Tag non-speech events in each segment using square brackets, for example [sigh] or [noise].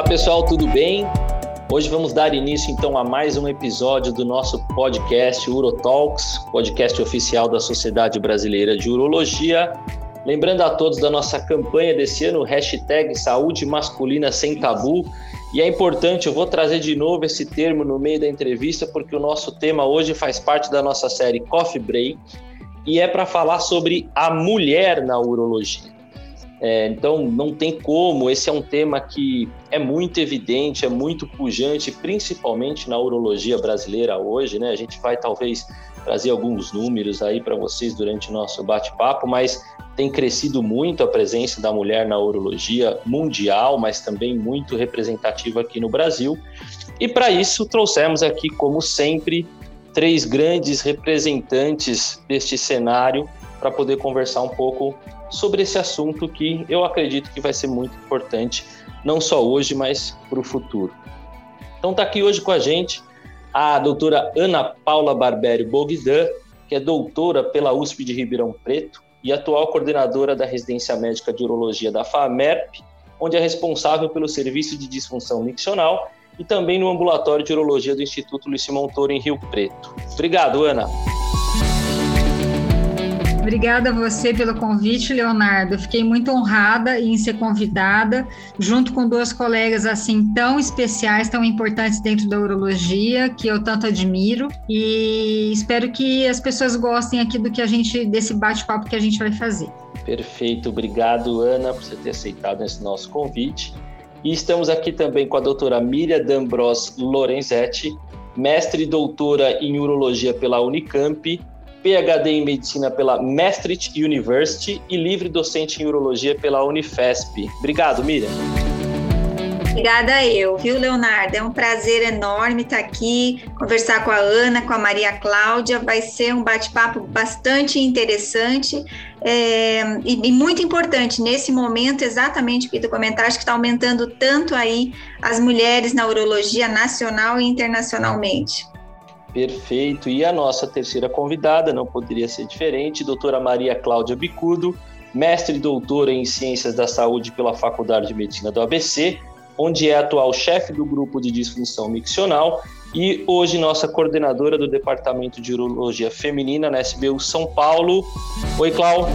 Olá pessoal, tudo bem? Hoje vamos dar início então a mais um episódio do nosso podcast Urotalks, podcast oficial da Sociedade Brasileira de Urologia. Lembrando a todos da nossa campanha desse ano, hashtag Saúde Masculina Sem Tabu. E é importante, eu vou trazer de novo esse termo no meio da entrevista, porque o nosso tema hoje faz parte da nossa série Coffee Break e é para falar sobre a mulher na urologia. É, então, não tem como, esse é um tema que é muito evidente, é muito pujante, principalmente na urologia brasileira hoje, né? A gente vai talvez trazer alguns números aí para vocês durante o nosso bate-papo, mas tem crescido muito a presença da mulher na urologia mundial, mas também muito representativa aqui no Brasil. E para isso, trouxemos aqui, como sempre, três grandes representantes deste cenário para poder conversar um pouco sobre esse assunto que eu acredito que vai ser muito importante, não só hoje, mas para o futuro. Então está aqui hoje com a gente a doutora Ana Paula Barberi Bogdan, que é doutora pela USP de Ribeirão Preto e atual coordenadora da residência médica de urologia da FAMERP, onde é responsável pelo serviço de disfunção miccional e também no ambulatório de urologia do Instituto Luiz Montoro em Rio Preto. Obrigado, Ana. Obrigada a você pelo convite, Leonardo. Fiquei muito honrada em ser convidada, junto com duas colegas assim tão especiais, tão importantes dentro da urologia, que eu tanto admiro. E espero que as pessoas gostem aqui do que a gente, desse bate-papo que a gente vai fazer. Perfeito, obrigado, Ana, por você ter aceitado esse nosso convite. E estamos aqui também com a doutora Miriam D'Ambros Lorenzetti, mestre e doutora em urologia pela Unicamp PhD em Medicina pela Maastricht University e livre docente em Urologia pela Unifesp. Obrigado, Miriam. Obrigada eu, viu, Leonardo? É um prazer enorme estar aqui, conversar com a Ana, com a Maria Cláudia. Vai ser um bate-papo bastante interessante é, e, e, muito importante nesse momento, exatamente o que tu comentaste, que está aumentando tanto aí as mulheres na urologia nacional e internacionalmente. Perfeito. E a nossa terceira convidada, não poderia ser diferente, doutora Maria Cláudia Bicudo, mestre e doutora em Ciências da Saúde pela Faculdade de Medicina do ABC, onde é atual chefe do grupo de disfunção miccional e hoje nossa coordenadora do Departamento de Urologia Feminina na SBU São Paulo. Oi, Clau.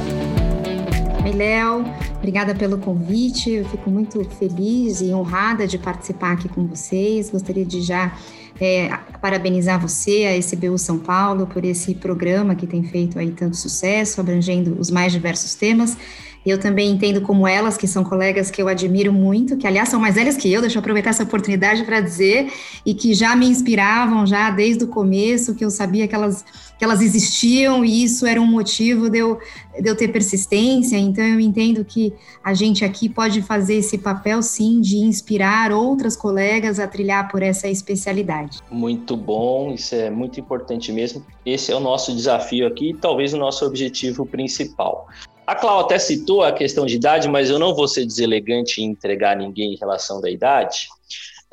Oi, Léo. Obrigada pelo convite. Eu fico muito feliz e honrada de participar aqui com vocês. Gostaria de já é, parabenizar você, a SBU São Paulo, por esse programa que tem feito aí tanto sucesso, abrangendo os mais diversos temas. Eu também entendo como elas, que são colegas que eu admiro muito, que aliás são mais velhas que eu, deixa eu aproveitar essa oportunidade para dizer, e que já me inspiravam já desde o começo, que eu sabia que elas, que elas existiam e isso era um motivo de eu, de eu ter persistência. Então eu entendo que a gente aqui pode fazer esse papel sim de inspirar outras colegas a trilhar por essa especialidade. Muito bom, isso é muito importante mesmo. Esse é o nosso desafio aqui, talvez o nosso objetivo principal. A Cláudia até citou a questão de idade, mas eu não vou ser deselegante em entregar ninguém em relação da idade.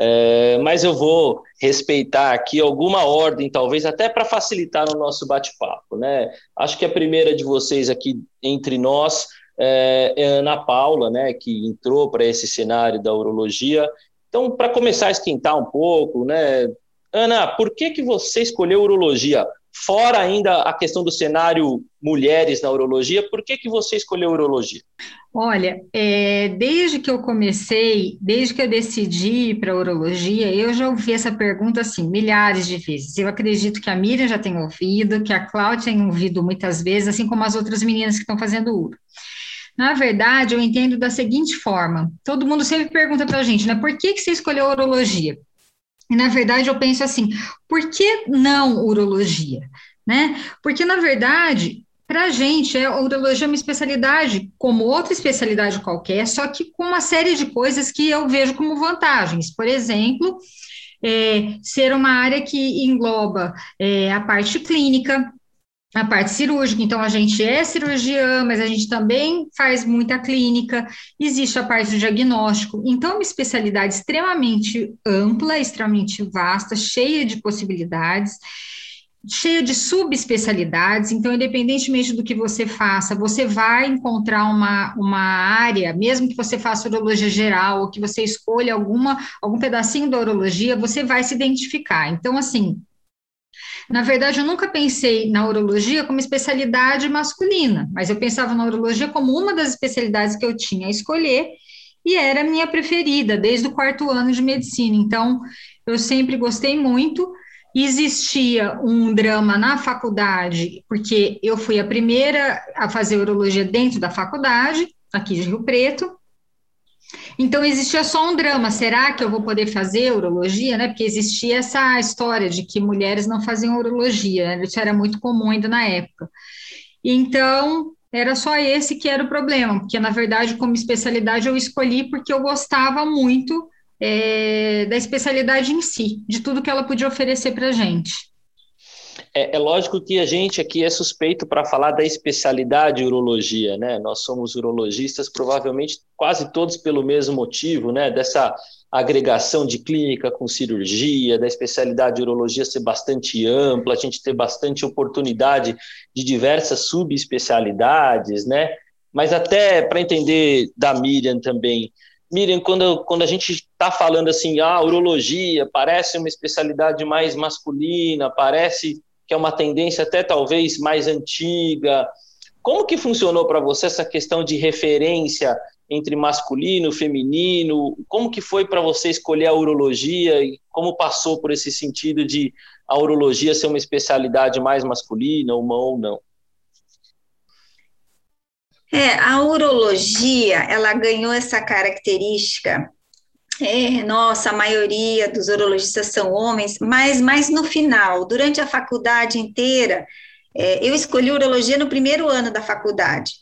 É, mas eu vou respeitar aqui alguma ordem, talvez até para facilitar o nosso bate-papo. Né? Acho que a primeira de vocês aqui entre nós é, é a Ana Paula, né, que entrou para esse cenário da urologia. Então, para começar a esquentar um pouco, né, Ana, por que, que você escolheu urologia? Fora ainda a questão do cenário mulheres na urologia, por que, que você escolheu urologia? Olha, é, desde que eu comecei, desde que eu decidi ir para a urologia, eu já ouvi essa pergunta assim, milhares de vezes. Eu acredito que a Miriam já tem ouvido, que a Cláudia tem ouvido muitas vezes, assim como as outras meninas que estão fazendo uro. Na verdade, eu entendo da seguinte forma: todo mundo sempre pergunta para a gente, né? Por que, que você escolheu urologia? E, na verdade, eu penso assim, por que não urologia? Né? Porque, na verdade, para a gente, é, a urologia é uma especialidade como outra especialidade qualquer, só que com uma série de coisas que eu vejo como vantagens. Por exemplo, é, ser uma área que engloba é, a parte clínica, a parte cirúrgica, então a gente é cirurgiã, mas a gente também faz muita clínica, existe a parte do diagnóstico, então é uma especialidade extremamente ampla, extremamente vasta, cheia de possibilidades, cheio de subespecialidades, então, independentemente do que você faça, você vai encontrar uma, uma área, mesmo que você faça urologia geral ou que você escolha alguma, algum pedacinho da urologia, você vai se identificar. Então, assim, na verdade, eu nunca pensei na urologia como especialidade masculina, mas eu pensava na urologia como uma das especialidades que eu tinha a escolher e era a minha preferida desde o quarto ano de medicina. Então, eu sempre gostei muito existia um drama na faculdade, porque eu fui a primeira a fazer urologia dentro da faculdade, aqui de Rio Preto. Então existia só um drama, será que eu vou poder fazer urologia, né? Porque existia essa história de que mulheres não faziam urologia, né? isso era muito comum ainda na época. Então, era só esse que era o problema, porque na verdade, como especialidade, eu escolhi porque eu gostava muito é, da especialidade em si, de tudo que ela podia oferecer para a gente. É, é, lógico que a gente aqui é suspeito para falar da especialidade urologia, né? Nós somos urologistas, provavelmente quase todos pelo mesmo motivo, né? Dessa agregação de clínica com cirurgia, da especialidade de urologia ser bastante ampla, a gente ter bastante oportunidade de diversas subespecialidades, né? Mas até para entender da Miriam também, Miriam, quando, quando a gente está falando assim, ah, urologia parece uma especialidade mais masculina, parece que é uma tendência até talvez mais antiga. Como que funcionou para você essa questão de referência entre masculino, feminino? Como que foi para você escolher a urologia e como passou por esse sentido de a urologia ser uma especialidade mais masculina, uma ou não? É, a urologia, ela ganhou essa característica. É, nossa, a maioria dos urologistas são homens, mas, mas no final, durante a faculdade inteira, é, eu escolhi urologia no primeiro ano da faculdade.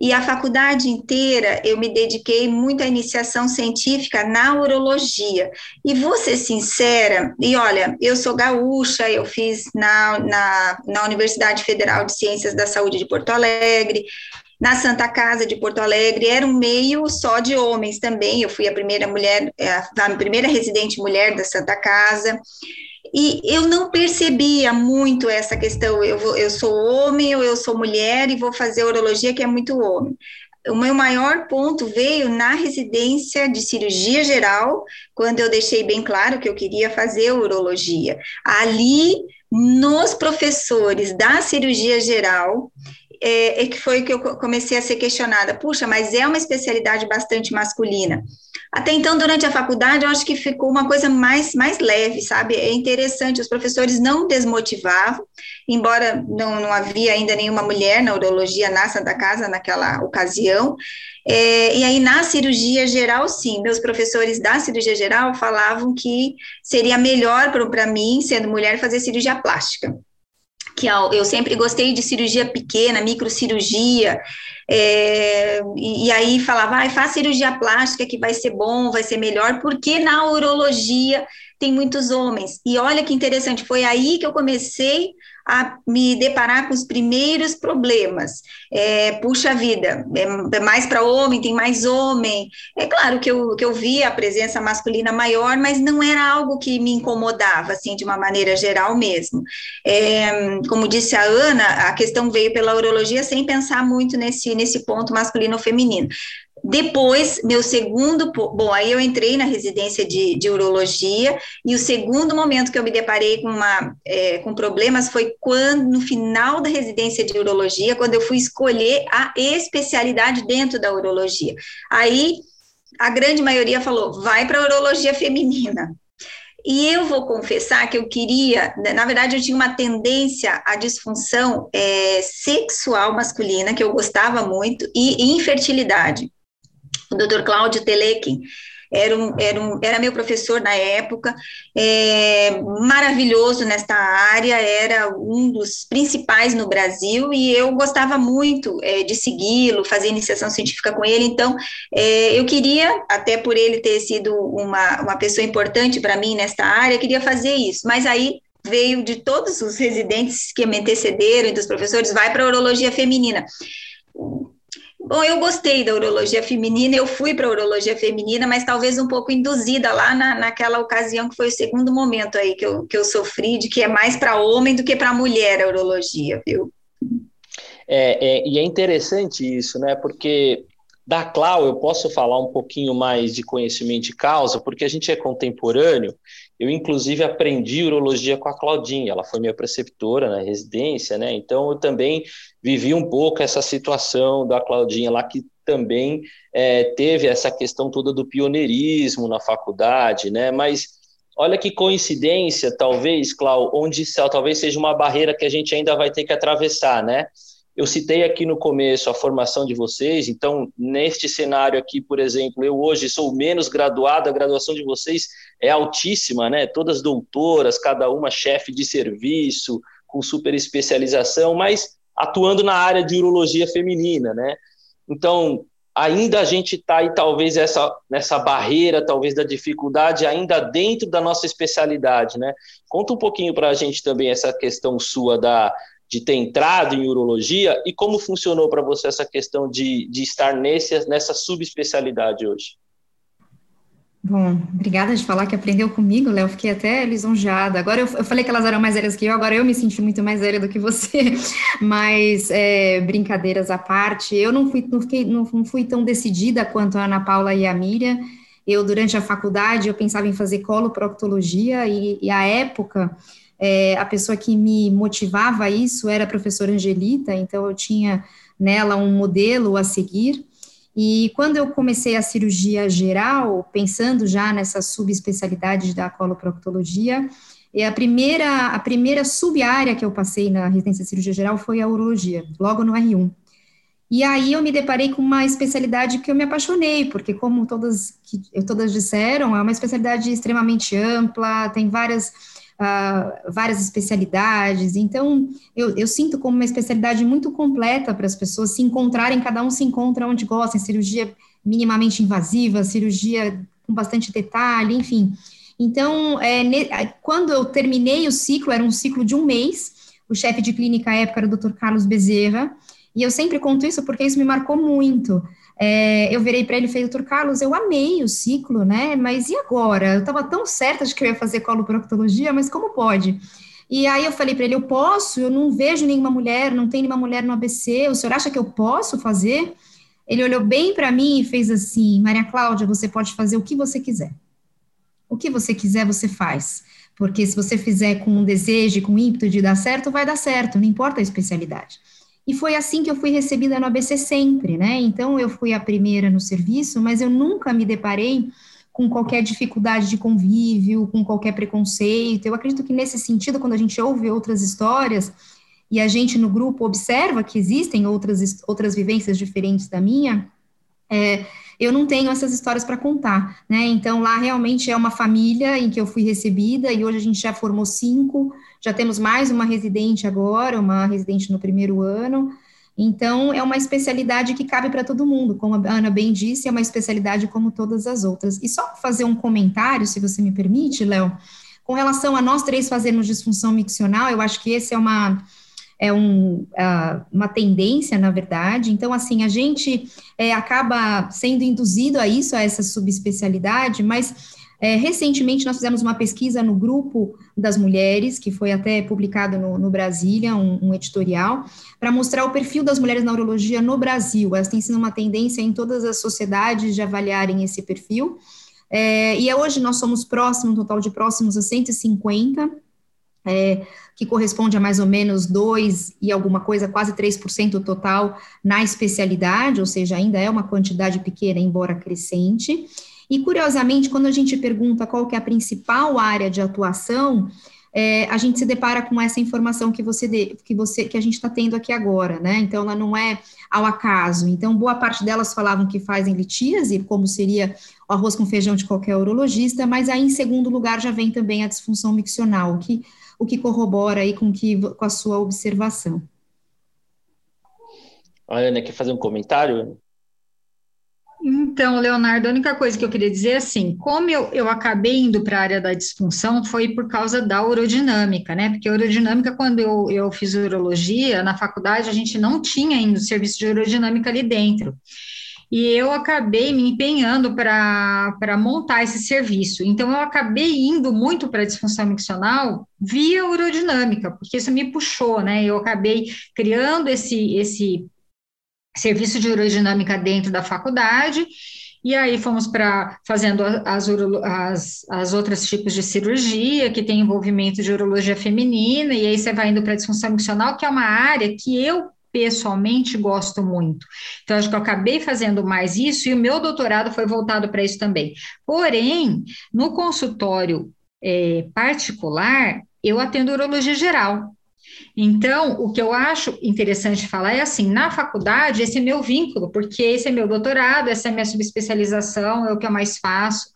E a faculdade inteira eu me dediquei muito à iniciação científica na urologia. E vou ser sincera, e olha, eu sou gaúcha, eu fiz na, na, na Universidade Federal de Ciências da Saúde de Porto Alegre, na Santa Casa de Porto Alegre era um meio só de homens também. Eu fui a primeira mulher, é, a primeira residente mulher da Santa Casa. E eu não percebia muito essa questão, eu, vou, eu sou homem ou eu sou mulher e vou fazer urologia, que é muito homem. O meu maior ponto veio na residência de cirurgia geral, quando eu deixei bem claro que eu queria fazer urologia. Ali, nos professores da cirurgia geral, é, é, que foi que eu comecei a ser questionada. Puxa, mas é uma especialidade bastante masculina. Até então, durante a faculdade, eu acho que ficou uma coisa mais, mais leve, sabe? É interessante, os professores não desmotivavam, embora não, não havia ainda nenhuma mulher na urologia na Santa Casa naquela ocasião. É, e aí, na cirurgia geral, sim, meus professores da cirurgia geral falavam que seria melhor para mim, sendo mulher, fazer cirurgia plástica que eu sempre gostei de cirurgia pequena, microcirurgia, é, e, e, aí falava, ah, faz cirurgia plástica que vai ser bom, vai ser melhor, porque na urologia tem muitos homens. E olha que interessante, foi aí que eu comecei a me deparar com os primeiros problemas. É, puxa vida, é, é mais para homem, tem mais homem. É claro que eu, que eu via a presença masculina maior, mas não era algo que me incomodava, assim, de uma maneira geral mesmo. É, como disse a Ana, a questão veio pela urologia sem pensar muito nesse, nesse ponto masculino ou feminino. Depois, meu segundo, bom, aí eu entrei na residência de, de urologia, e o segundo momento que eu me deparei com, uma, é, com problemas foi quando, no final da residência de urologia, quando eu fui escolher a especialidade dentro da urologia. Aí, a grande maioria falou, vai para a urologia feminina. E eu vou confessar que eu queria, né, na verdade, eu tinha uma tendência à disfunção é, sexual masculina, que eu gostava muito, e infertilidade o Dr. Cláudio Telequim, era, um, era, um, era meu professor na época, é, maravilhoso nesta área, era um dos principais no Brasil e eu gostava muito é, de segui-lo, fazer iniciação científica com ele, então é, eu queria, até por ele ter sido uma, uma pessoa importante para mim nesta área, queria fazer isso, mas aí veio de todos os residentes que me antecederam e dos professores, vai para a urologia feminina Bom, eu gostei da urologia feminina, eu fui para a urologia feminina, mas talvez um pouco induzida lá na, naquela ocasião que foi o segundo momento aí que eu, que eu sofri, de que é mais para homem do que para mulher a urologia, viu? É, é, e é interessante isso, né? Porque da Clau eu posso falar um pouquinho mais de conhecimento de causa, porque a gente é contemporâneo. Eu, inclusive, aprendi urologia com a Claudinha, ela foi minha preceptora na residência, né? Então, eu também vivi um pouco essa situação da Claudinha lá, que também é, teve essa questão toda do pioneirismo na faculdade, né? Mas olha que coincidência, talvez, Clau, onde talvez seja uma barreira que a gente ainda vai ter que atravessar, né? Eu citei aqui no começo a formação de vocês, então, neste cenário aqui, por exemplo, eu hoje sou menos graduado, a graduação de vocês é altíssima, né? Todas doutoras, cada uma chefe de serviço, com super especialização, mas atuando na área de urologia feminina, né? Então, ainda a gente está aí, talvez, essa, nessa barreira, talvez, da dificuldade, ainda dentro da nossa especialidade, né? Conta um pouquinho para a gente também essa questão sua da, de ter entrado em urologia e como funcionou para você essa questão de, de estar nesse, nessa subespecialidade hoje. Bom, obrigada de falar que aprendeu comigo, Léo. Fiquei até lisonjeada. Agora eu, eu, falei que elas eram mais velhas que eu, agora eu me senti muito mais velha do que você. [laughs] Mas é, brincadeiras à parte, eu não fui, não, fiquei, não, não fui tão decidida quanto a Ana Paula e a Miriam. Eu, durante a faculdade, eu pensava em fazer coloproctologia e, e a época é, a pessoa que me motivava a isso era a professora Angelita, então eu tinha nela um modelo a seguir. E quando eu comecei a cirurgia geral, pensando já nessa subespecialidade da coloproctologia, e a primeira, a primeira sub-área que eu passei na residência de cirurgia geral foi a urologia, logo no R1. E aí eu me deparei com uma especialidade que eu me apaixonei, porque como todas, todas disseram, é uma especialidade extremamente ampla, tem várias uh, várias especialidades. Então, eu, eu, sinto como uma especialidade muito completa para as pessoas se encontrarem, cada um se encontra onde gosta, cirurgia minimamente invasiva, cirurgia com bastante detalhe, enfim. Então, é, ne, quando eu terminei o ciclo, era um ciclo de um mês, o chefe de clínica à época era o Dr. Carlos Bezerra, e eu sempre conto isso porque isso me marcou muito. É, eu virei para ele e falei, doutor Carlos, eu amei o ciclo, né? Mas e agora? Eu estava tão certa de que eu ia fazer coloproctologia, mas como pode? E aí eu falei para ele, eu posso, eu não vejo nenhuma mulher, não tem nenhuma mulher no ABC, o senhor acha que eu posso fazer? Ele olhou bem para mim e fez assim, Maria Cláudia, você pode fazer o que você quiser. O que você quiser, você faz. Porque se você fizer com um desejo, com ímpeto de dar certo, vai dar certo, não importa a especialidade. E foi assim que eu fui recebida no ABC sempre, né? Então eu fui a primeira no serviço, mas eu nunca me deparei com qualquer dificuldade de convívio, com qualquer preconceito. Eu acredito que nesse sentido, quando a gente ouve outras histórias e a gente no grupo observa que existem outras, outras vivências diferentes da minha, é, eu não tenho essas histórias para contar, né? Então lá realmente é uma família em que eu fui recebida e hoje a gente já formou cinco já temos mais uma residente agora, uma residente no primeiro ano. Então, é uma especialidade que cabe para todo mundo. Como a Ana bem disse, é uma especialidade como todas as outras. E só fazer um comentário, se você me permite, Léo, com relação a nós três fazermos disfunção miccional, eu acho que esse é uma é um, uh, uma tendência, na verdade. Então, assim, a gente é, acaba sendo induzido a isso, a essa subespecialidade, mas é, recentemente, nós fizemos uma pesquisa no grupo das mulheres, que foi até publicado no, no Brasília, um, um editorial, para mostrar o perfil das mulheres na urologia no Brasil. Elas têm sido uma tendência em todas as sociedades de avaliarem esse perfil. É, e hoje nós somos próximos, um total de próximos a 150, é, que corresponde a mais ou menos 2 e alguma coisa, quase 3% total na especialidade, ou seja, ainda é uma quantidade pequena, embora crescente. E, curiosamente, quando a gente pergunta qual que é a principal área de atuação, é, a gente se depara com essa informação que você de, que você que a gente está tendo aqui agora, né? Então ela não é ao acaso. Então boa parte delas falavam que fazem litíase, como seria o arroz com feijão de qualquer urologista, mas aí em segundo lugar já vem também a disfunção miccional, que o que corrobora aí com que com a sua observação. A Ana quer fazer um comentário? Então, Leonardo, a única coisa que eu queria dizer é assim, como eu, eu acabei indo para a área da disfunção foi por causa da urodinâmica, né? Porque a urodinâmica, quando eu, eu fiz urologia, na faculdade, a gente não tinha ainda o serviço de urodinâmica ali dentro. E eu acabei me empenhando para montar esse serviço. Então, eu acabei indo muito para a disfunção miccional via urodinâmica, porque isso me puxou, né? Eu acabei criando esse, esse serviço de urodinâmica dentro da faculdade, e aí fomos para fazendo as, as, as outras tipos de cirurgia, que tem envolvimento de urologia feminina, e aí você vai indo para a disfunção miccional, que é uma área que eu pessoalmente gosto muito. Então, acho que eu acabei fazendo mais isso, e o meu doutorado foi voltado para isso também. Porém, no consultório é, particular, eu atendo urologia geral. Então, o que eu acho interessante falar é assim: na faculdade, esse é meu vínculo, porque esse é meu doutorado, essa é minha subespecialização, é o que eu mais faço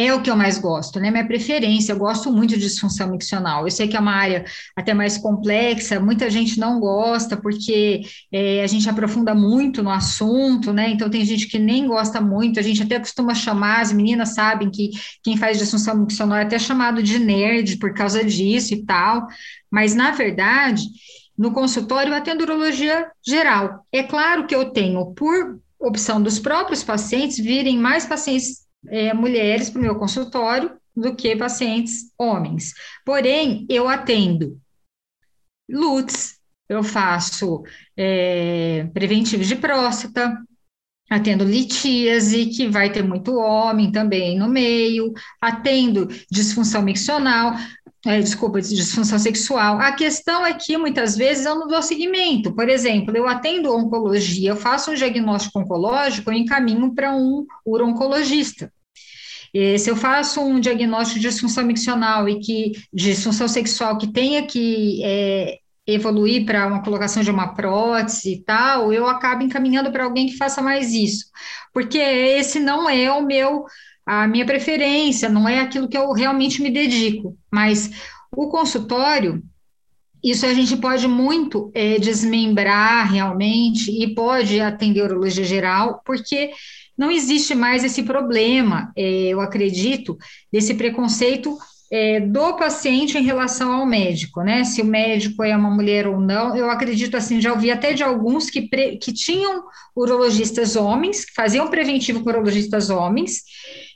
é o que eu mais gosto, né? Minha preferência, eu gosto muito de disfunção miccional. Eu sei que é uma área até mais complexa, muita gente não gosta, porque é, a gente aprofunda muito no assunto, né? Então tem gente que nem gosta muito, a gente até costuma chamar, as meninas sabem que quem faz disfunção miccional é até chamado de nerd por causa disso e tal, mas na verdade, no consultório eu atendo urologia geral. É claro que eu tenho, por opção dos próprios pacientes, virem mais pacientes é, mulheres para o meu consultório do que pacientes homens. Porém, eu atendo LUTS, eu faço é, preventivo de próstata, atendo litíase, que vai ter muito homem também no meio, atendo disfunção miccional, é, desculpa, disfunção sexual. A questão é que muitas vezes eu não dou seguimento. Por exemplo, eu atendo oncologia, eu faço um diagnóstico oncológico, eu encaminho para um uroncologista. Se eu faço um diagnóstico de disfunção miccional e que disfunção sexual que tenha que é, evoluir para uma colocação de uma prótese e tal, eu acabo encaminhando para alguém que faça mais isso, porque esse não é o meu a minha preferência, não é aquilo que eu realmente me dedico, mas o consultório, isso a gente pode muito é, desmembrar realmente e pode atender urologia geral, porque não existe mais esse problema, é, eu acredito, desse preconceito é, do paciente em relação ao médico, né? Se o médico é uma mulher ou não, eu acredito assim, já ouvi até de alguns que, pre, que tinham urologistas homens, que faziam preventivo com urologistas homens,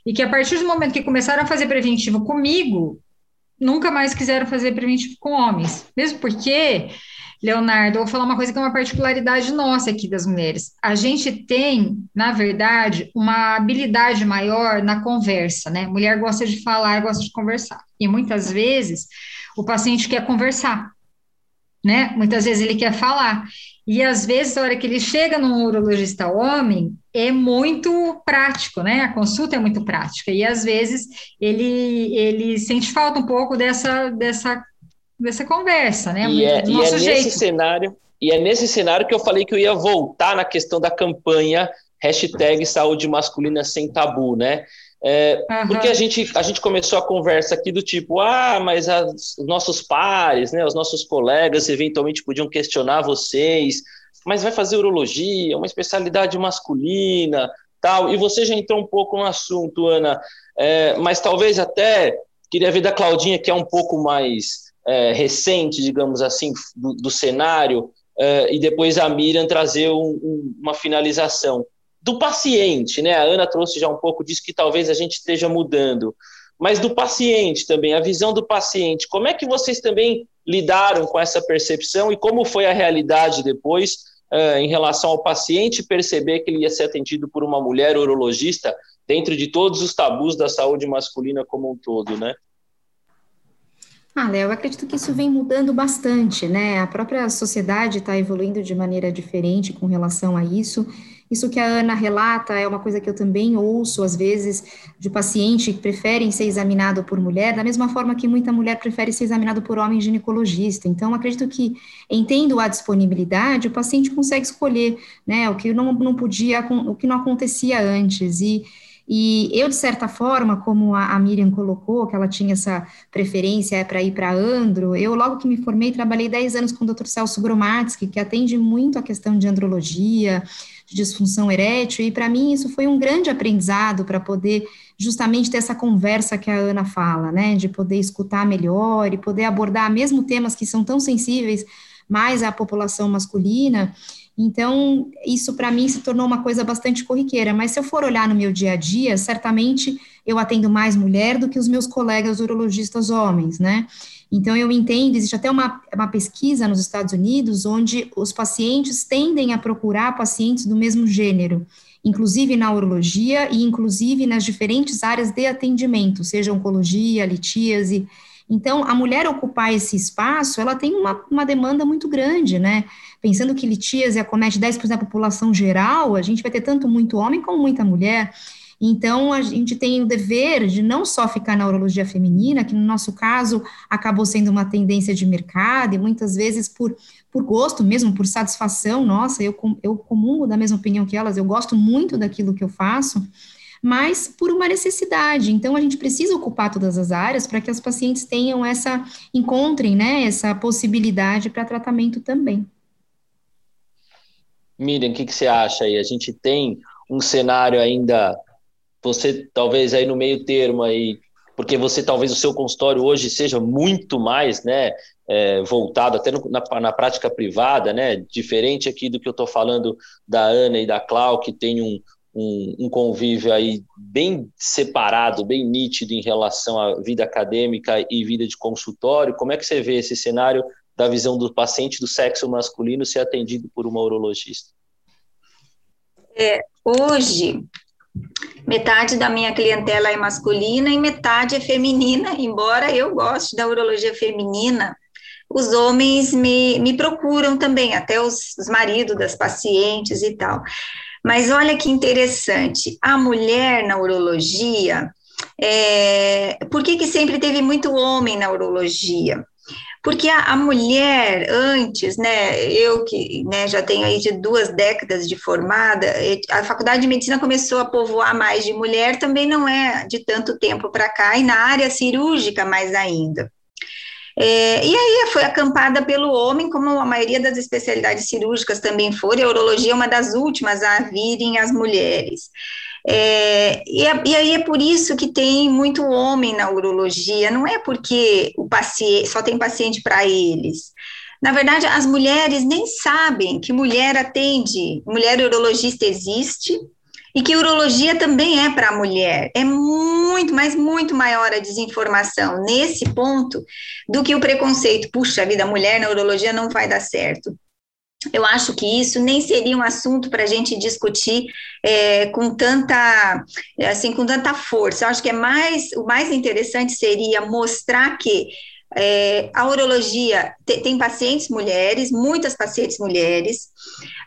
e que a partir do momento que começaram a fazer preventivo comigo, nunca mais quiseram fazer preventivo com homens. Mesmo porque, Leonardo, vou falar uma coisa que é uma particularidade nossa aqui das mulheres. A gente tem, na verdade, uma habilidade maior na conversa, né? Mulher gosta de falar, gosta de conversar. E muitas vezes o paciente quer conversar, né? Muitas vezes ele quer falar. E às vezes, na hora que ele chega num urologista homem, é muito prático, né? A consulta é muito prática. E às vezes ele, ele sente falta um pouco dessa, dessa, dessa conversa, né? E é, e é jeito. nesse cenário, e é nesse cenário que eu falei que eu ia voltar na questão da campanha hashtag saúde masculina sem tabu, né? É, uhum. Porque a gente, a gente começou a conversa aqui do tipo, ah, mas as, os nossos pares, né, os nossos colegas eventualmente podiam questionar vocês, mas vai fazer urologia, uma especialidade masculina, tal. E você já entrou um pouco no assunto, Ana, é, mas talvez até queria ver da Claudinha, que é um pouco mais é, recente, digamos assim, do, do cenário, é, e depois a Miriam trazer um, um, uma finalização do paciente, né? A Ana trouxe já um pouco disso que talvez a gente esteja mudando, mas do paciente também, a visão do paciente. Como é que vocês também lidaram com essa percepção e como foi a realidade depois em relação ao paciente perceber que ele ia ser atendido por uma mulher urologista dentro de todos os tabus da saúde masculina como um todo, né? Ah, Léo, acredito que isso vem mudando bastante, né? A própria sociedade está evoluindo de maneira diferente com relação a isso. Isso que a Ana relata é uma coisa que eu também ouço, às vezes, de paciente que preferem ser examinado por mulher, da mesma forma que muita mulher prefere ser examinado por homem ginecologista. Então, acredito que, entendo a disponibilidade, o paciente consegue escolher, né, o que não, não podia, o que não acontecia antes. E e eu, de certa forma, como a, Miriam colocou, que ela tinha essa preferência para ir para andro, eu, logo que me formei, trabalhei 10 anos com o Dr. Celso Gromatsky, que atende muito a questão de andrologia, de disfunção erétil, e para mim isso foi um grande aprendizado para poder justamente ter essa conversa que a Ana fala, né, de poder escutar melhor e poder abordar mesmo temas que são tão sensíveis mais à população masculina. Então, isso para mim se tornou uma coisa bastante corriqueira, mas se eu for olhar no meu dia a dia, certamente eu atendo mais mulher do que os meus colegas urologistas homens, né? Então, eu entendo, existe até uma, uma pesquisa nos Estados Unidos onde os pacientes tendem a procurar pacientes do mesmo gênero, inclusive na urologia e inclusive nas diferentes áreas de atendimento, seja oncologia, litíase. Então, a mulher ocupar esse espaço, ela tem uma, uma demanda muito grande, né? Pensando que litíase acomete 10% da população geral, a gente vai ter tanto muito homem como muita mulher. Então, a gente tem o dever de não só ficar na urologia feminina, que no nosso caso acabou sendo uma tendência de mercado, e muitas vezes por, por gosto mesmo, por satisfação, nossa, eu, eu comungo da mesma opinião que elas, eu gosto muito daquilo que eu faço, mas por uma necessidade. Então, a gente precisa ocupar todas as áreas para que as pacientes tenham essa, encontrem, né, essa possibilidade para tratamento também. Miriam, o que, que você acha aí? A gente tem um cenário ainda você talvez aí no meio termo aí, porque você talvez o seu consultório hoje seja muito mais, né, é, voltado até no, na, na, prática privada, né, diferente aqui do que eu estou falando da Ana e da Clau, que tem um, um, um, convívio aí bem separado, bem nítido em relação à vida acadêmica e vida de consultório. Como é que você vê esse cenário da visão do paciente do sexo masculino ser atendido por uma urologista? É, hoje, Metade da minha clientela é masculina e metade é feminina, [laughs] embora eu goste da urologia feminina, os homens me, me procuram também, até os, os maridos das pacientes e tal. Mas olha que interessante, a mulher na urologia, é, por que, que sempre teve muito homem na urologia? Porque a, a, mulher, antes, né, eu que né, já tenho aí de duas décadas de formada, a faculdade de medicina começou a povoar mais de mulher, também não é de tanto tempo para cá, e na área cirúrgica mais ainda. É, e aí foi acampada pelo homem, como a maioria das especialidades cirúrgicas também foram, a urologia é uma das últimas a virem as mulheres. É, e, é, e, aí é por isso que tem muito homem na urologia, não é porque o paciente só tem paciente para eles. Na verdade, as mulheres nem sabem que mulher atende, mulher urologista existe, e que urologia também é para a mulher. É muito, mas muito maior a desinformação nesse ponto do que o preconceito. Puxa a vida, mulher na urologia não vai dar certo. Eu acho que isso nem seria um assunto para a gente discutir é, com tanta, assim, com tanta força. Eu acho que é mais, o mais interessante seria mostrar que é, a urologia te, tem pacientes mulheres, muitas pacientes mulheres.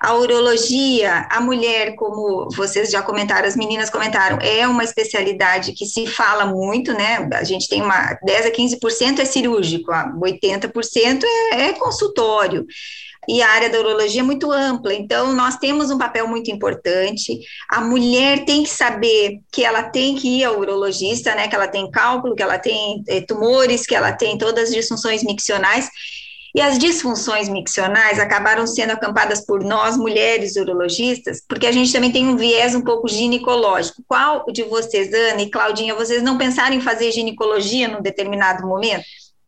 A urologia, a mulher, como vocês já comentaram, as meninas comentaram, é uma especialidade que se fala muito, né? A gente tem uma 10 a 15% é cirúrgico, 80% é, é consultório e a área da urologia é muito ampla, então nós temos um papel muito importante. A mulher tem que saber que ela tem que ir ao urologista, né? Que ela tem cálculo, que ela tem é, tumores, que ela tem todas as disfunções miccionais. E as disfunções miccionais acabaram sendo acampadas por nós, mulheres urologistas, porque a gente também tem um viés um pouco ginecológico. Qual de vocês, Ana e Claudinha, vocês não pensaram em fazer ginecologia num determinado momento?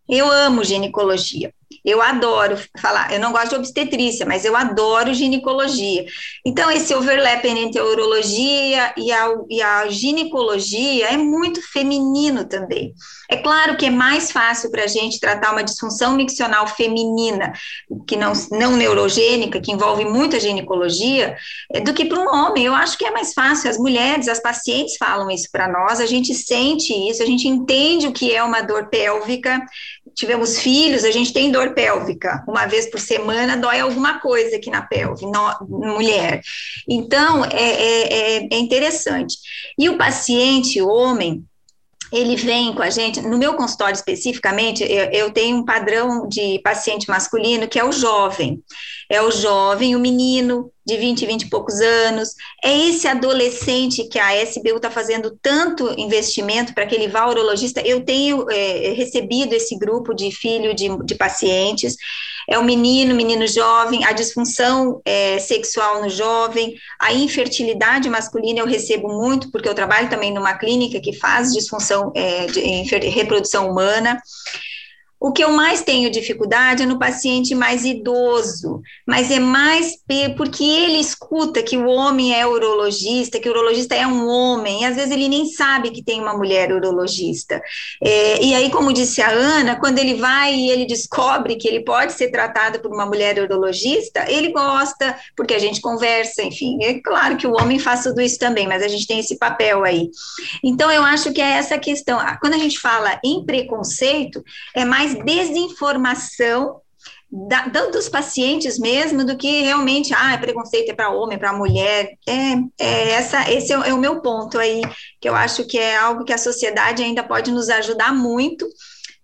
Eu amo ginecologia. Eu adoro falar, eu não gosto de obstetrícia, mas eu adoro ginecologia. Então, esse overlap entre a urologia e a, e a ginecologia é muito feminino também. É claro que é mais fácil para a gente tratar uma disfunção miccional feminina, que não, não neurogênica, que envolve muita ginecologia, é, do que para um homem. Eu acho que é mais fácil. As mulheres, as pacientes falam isso para nós, a gente sente isso, a gente entende o que é uma dor pélvica. Tivemos filhos, a gente tem dor pélvica. Uma vez por semana dói alguma coisa aqui na pelve, no, mulher. Então, é, é, é, é interessante. E o paciente, o homem, ele vem com a gente, no meu consultório especificamente, eu, eu, tenho um padrão de paciente masculino que é o jovem. É o jovem, o menino de 20, 20 e poucos anos. É esse adolescente que a SBU está fazendo tanto investimento para que ele vá ao urologista. Eu tenho é, recebido esse grupo de filho de, de pacientes. É o menino, menino jovem, a disfunção é, sexual no jovem, a infertilidade masculina eu recebo muito, porque eu trabalho também numa clínica que faz disfunção é, de, reprodução humana. O que eu mais tenho dificuldade é no paciente mais idoso, mas é mais porque ele escuta que o homem é urologista, que o urologista é um homem, e às vezes ele nem sabe que tem uma mulher urologista. É, e aí, como disse a Ana, quando ele vai e ele descobre que ele pode ser tratado por uma mulher urologista, ele gosta, porque a gente conversa, enfim. É claro que o homem faz tudo isso também, mas a gente tem esse papel aí. Então, eu acho que é essa questão. Quando a gente fala em preconceito, é mais mais desinformação da, dos pacientes mesmo do que realmente, ah, preconceito é para homem, para mulher. É, é, essa, esse é, é, o meu ponto aí, que eu acho que é algo que a sociedade ainda pode nos ajudar muito,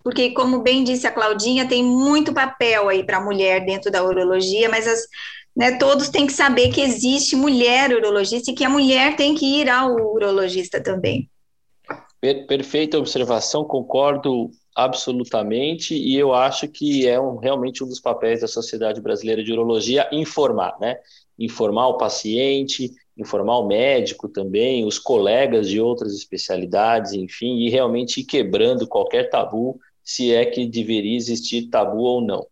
porque, como bem disse a Claudinha, tem muito papel aí para a mulher dentro da urologia, mas as, né, todos têm que saber que existe mulher urologista e que a mulher tem que ir ao urologista também. Perfeita observação, concordo absolutamente, e eu acho que é um, realmente um dos papéis da Sociedade Brasileira de Urologia informar, né? Informar o paciente, informar o médico também, os colegas de outras especialidades, enfim, e realmente ir quebrando qualquer tabu, se é que deveria existir tabu ou não.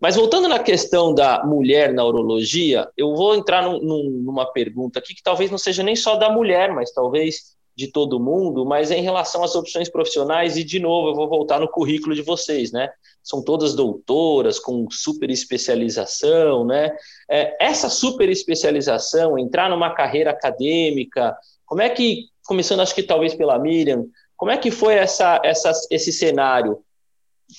Mas voltando na questão da mulher na urologia, eu vou entrar num, numa pergunta aqui que talvez não seja nem só da mulher, mas talvez de todo mundo, mas em relação às opções profissionais, e de novo, eu vou voltar no currículo de vocês, né? São todas doutoras, com super especialização, né? É, essa super especialização, entrar numa carreira acadêmica, como é que, começando acho que talvez pela Miriam, como é que foi essa, essa, esse cenário?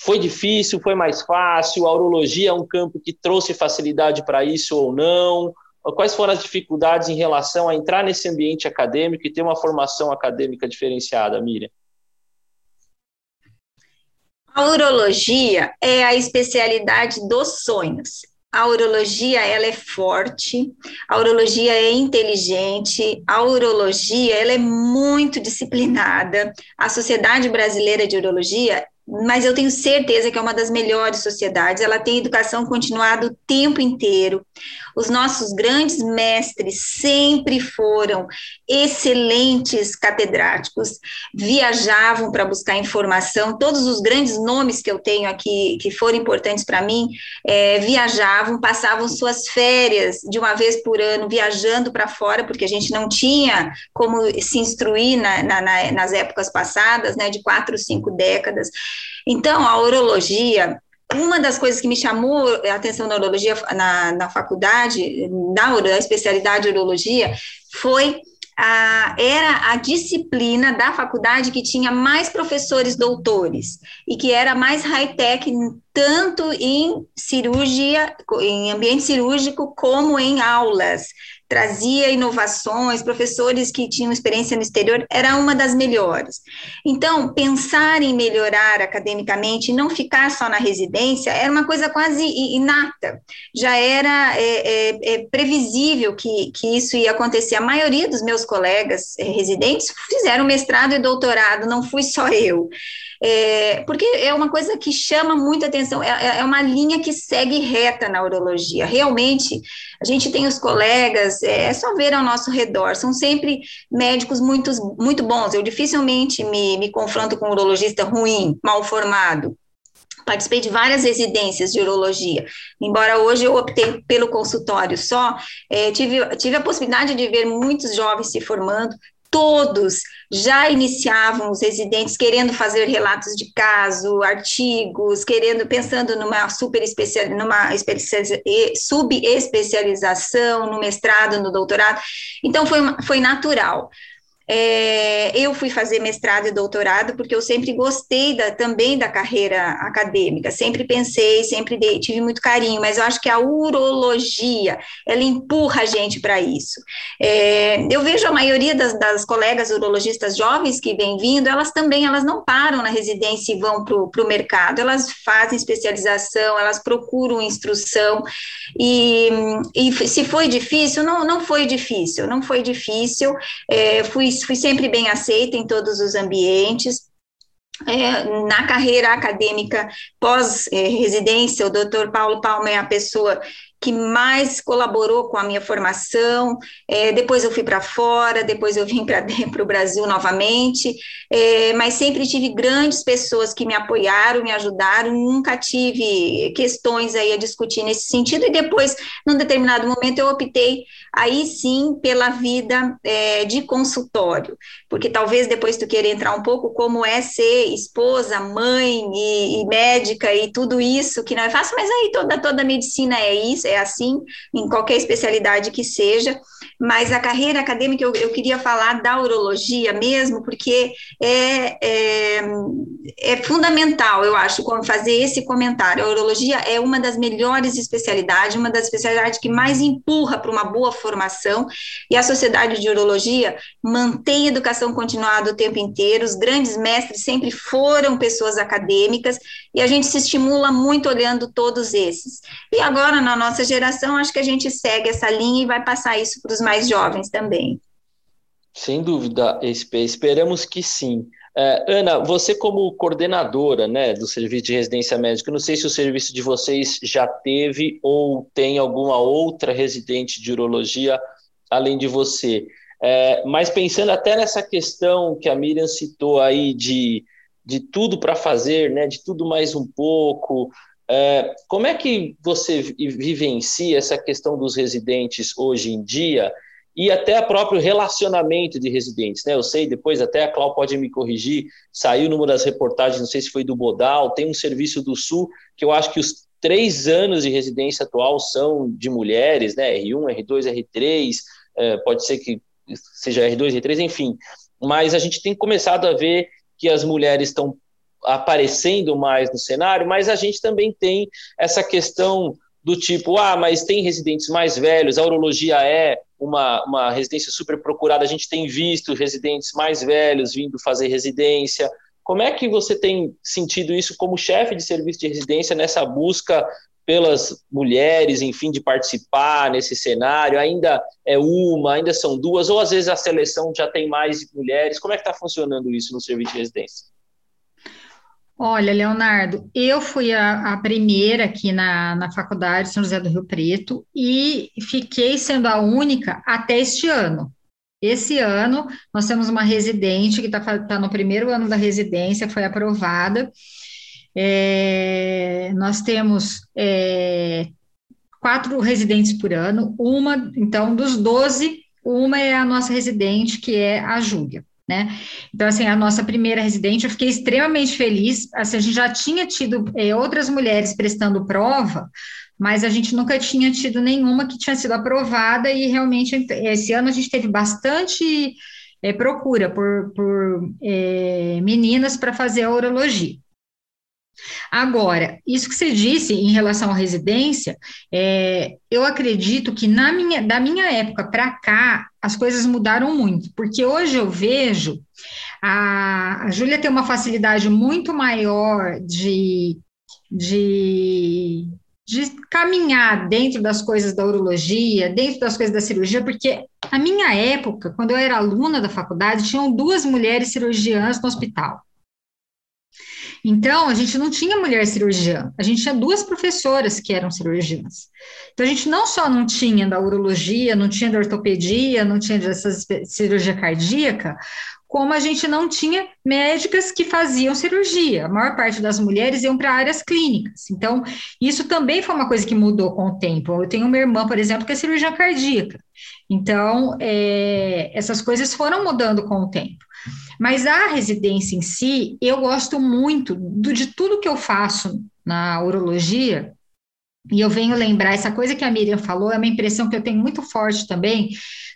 Foi difícil, foi mais fácil? A urologia é um campo que trouxe facilidade para isso ou não? Quais foram as dificuldades em relação a entrar nesse ambiente acadêmico e ter uma formação acadêmica diferenciada, Miriam? A urologia é a especialidade dos sonhos. A urologia ela é forte, a urologia é inteligente, a urologia ela é muito disciplinada. A Sociedade Brasileira de Urologia mas eu tenho certeza que é uma das melhores sociedades. Ela tem educação continuada o tempo inteiro. Os nossos grandes mestres sempre foram excelentes catedráticos, viajavam para buscar informação. Todos os grandes nomes que eu tenho aqui, que foram importantes para mim, é, viajavam, passavam suas férias de uma vez por ano viajando para fora, porque a gente não tinha como se instruir na, na, na, nas épocas passadas, né, de quatro, cinco décadas. Então, a urologia, uma das coisas que me chamou a atenção na urologia na, na faculdade, na, na especialidade de urologia, foi a, era a disciplina da faculdade que tinha mais professores doutores e que era mais high-tech, tanto em cirurgia, em ambiente cirúrgico, como em aulas trazia inovações, professores que tinham experiência no exterior, era uma das melhores. Então, pensar em melhorar academicamente, não ficar só na residência, era uma coisa quase inata. Já era é, é, é previsível que, que isso ia acontecer. A maioria dos meus colegas é, residentes fizeram mestrado e doutorado, não fui só eu. É, porque é uma coisa que chama muita atenção, é, é, uma linha que segue reta na urologia. Realmente, a gente tem os colegas, é, é só ver ao nosso redor, são sempre médicos muito, muito bons. Eu dificilmente me, me confronto com um urologista ruim, mal formado. Participei de várias residências de urologia. Embora hoje eu optei pelo consultório só, é, tive, tive a possibilidade de ver muitos jovens se formando, todos já iniciavam os residentes querendo fazer relatos de caso, artigos, querendo pensando numa super especial, numa subespecialização, no mestrado, no doutorado. Então foi foi natural. É, eu fui fazer mestrado e doutorado porque eu sempre gostei da, também da carreira acadêmica, sempre pensei, sempre dei, tive muito carinho, mas eu acho que a urologia, ela empurra a gente para isso. É, eu vejo a maioria das, das, colegas urologistas jovens que vêm vindo, elas também, elas não param na residência e vão para o mercado, elas fazem especialização, elas procuram instrução, e, e se foi difícil, não, não foi difícil, não foi difícil, é, fui fui sempre bem aceita em todos os ambientes. é, na carreira acadêmica pós-residência, o doutor Paulo Palma é a pessoa que mais colaborou com a minha formação. É, depois eu fui para fora, depois eu vim para [laughs] o Brasil novamente, é, mas sempre tive grandes pessoas que me apoiaram, me ajudaram. Nunca tive questões aí a discutir nesse sentido. E depois, num determinado momento, eu optei aí sim pela vida é, de consultório, porque talvez depois tu queira entrar um pouco como é ser esposa, mãe e, e médica e tudo isso que não é fácil, mas aí toda toda medicina é isso é assim em qualquer especialidade que seja, mas a carreira acadêmica eu, eu queria falar da urologia mesmo, porque é, é, é fundamental, eu acho, fazer esse comentário. A urologia é uma das melhores especialidades, uma das especialidades que mais empurra para uma boa formação, e a Sociedade de Urologia mantém educação continuada o tempo inteiro, os grandes mestres sempre foram pessoas acadêmicas, e a gente se estimula muito olhando todos esses. E agora, na nossa geração, acho que a gente segue essa linha e vai passar isso para os mais jovens também. Sem dúvida, esperamos que sim. É, Ana, você como coordenadora né, do serviço de residência médica, não sei se o serviço de vocês já teve ou tem alguma outra residente de urologia além de você. É, mas pensando até nessa questão que a Miriam citou aí de, de tudo para fazer, né, de tudo mais um pouco, como é que você vivencia essa questão dos residentes hoje em dia e até o próprio relacionamento de residentes? Né? Eu sei, depois até a Clau pode me corrigir, saiu numa das reportagens, não sei se foi do Bodal, tem um serviço do Sul, que eu acho que os três anos de residência atual são de mulheres, né? R1, R2, R3, é, pode ser que seja R2, R3, enfim. Mas a gente tem começado a ver que as mulheres estão aparecendo mais no cenário, mas a gente também tem essa questão do tipo, ah, mas tem residentes mais velhos, a urologia é uma, uma residência super procurada, a gente tem visto residentes mais velhos vindo fazer residência. Como é que você tem sentido isso como chefe de serviço de residência nessa busca pelas mulheres, enfim, de participar nesse cenário? Ainda é uma, ainda são duas, ou às vezes a seleção já tem mais mulheres? Como é que está funcionando isso no serviço de residência? Olha, Leonardo, eu fui a, a, primeira aqui na, na Faculdade São José do Rio Preto e fiquei sendo a única até este ano. Esse ano, nós temos uma residente que está tá no primeiro ano da residência, foi aprovada. É, nós temos é, quatro residentes por ano, uma, então, dos 12, uma é a nossa residente, que é a Júlia né? Então, assim, a nossa primeira residente, eu fiquei extremamente feliz. Assim, a gente já tinha tido é, outras mulheres prestando prova, mas a gente nunca tinha tido nenhuma que tinha sido aprovada, e realmente esse ano a gente teve bastante é, procura por, por meninas para fazer a urologia. Agora, isso que você disse em relação à residência, é, eu acredito que na minha, da minha época para cá, as coisas mudaram muito, porque hoje eu vejo a, a Júlia tem uma facilidade muito maior de, de, de caminhar dentro das coisas da urologia, dentro das coisas da cirurgia, porque na minha época, quando eu era aluna da faculdade, tinham duas mulheres cirurgiãs no hospital. Então, a gente não tinha mulher cirurgiã, a gente tinha duas professoras que eram cirurgiãs. Então, a gente não só não tinha da urologia, não tinha da ortopedia, não tinha dessa cirurgia cardíaca, como a gente não tinha médicas que faziam cirurgia. A maior parte das mulheres iam para áreas clínicas. Então, isso também foi uma coisa que mudou com o tempo. Eu tenho uma irmã, por exemplo, que é cirurgiã cardíaca. Então, é, essas coisas foram mudando com o tempo. Mas a residência em si, eu gosto muito do, de tudo que eu faço na urologia, e eu venho lembrar, essa coisa que a Miriam falou, é uma impressão que eu tenho muito forte também,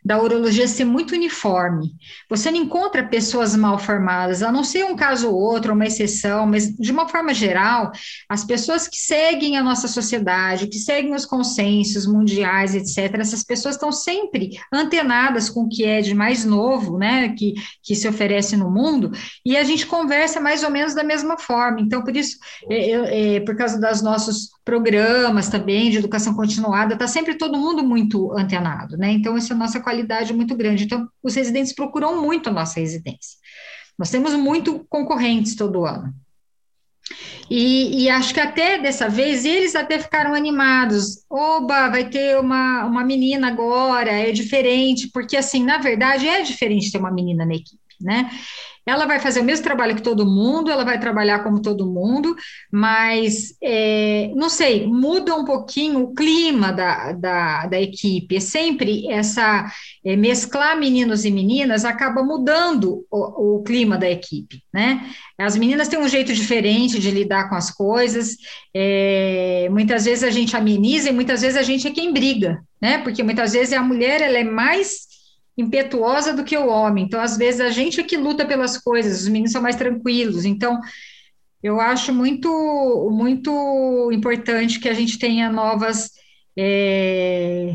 da urologia ser muito uniforme. Você não encontra pessoas mal formadas, a não ser um caso ou outro, uma exceção, mas de uma forma geral, as pessoas que seguem a nossa sociedade, que seguem os consensos mundiais, etc., essas pessoas estão sempre antenadas com o que é de mais novo, né, que, que se oferece no mundo, e a gente conversa mais ou menos da mesma forma. Então, por isso, é, é, por causa dos nossos programas também de educação continuada, está sempre todo mundo muito antenado, né? Então, essa é a nossa qualidade muito grande. Então, os residentes procuram muito a nossa residência. Nós temos muito concorrentes todo ano. E, e, acho que até dessa vez eles até ficaram animados. Oba, vai ter uma, uma menina agora, é diferente, porque assim, na verdade, é diferente ter uma menina na equipe, né? ela vai fazer o mesmo trabalho que todo mundo, ela vai trabalhar como todo mundo, mas, é, não sei, muda um pouquinho o clima da, da, da equipe. É sempre essa é, mesclar meninos e meninas acaba mudando o, o, clima da equipe, né? As meninas têm um jeito diferente de lidar com as coisas, é, muitas vezes a gente ameniza e muitas vezes a gente é quem briga, né? Porque muitas vezes a mulher ela é mais impetuosa do que o homem. Então, às vezes, a gente é que luta pelas coisas, os meninos são mais tranquilos. Então, eu acho muito, muito importante que a gente tenha novas, é,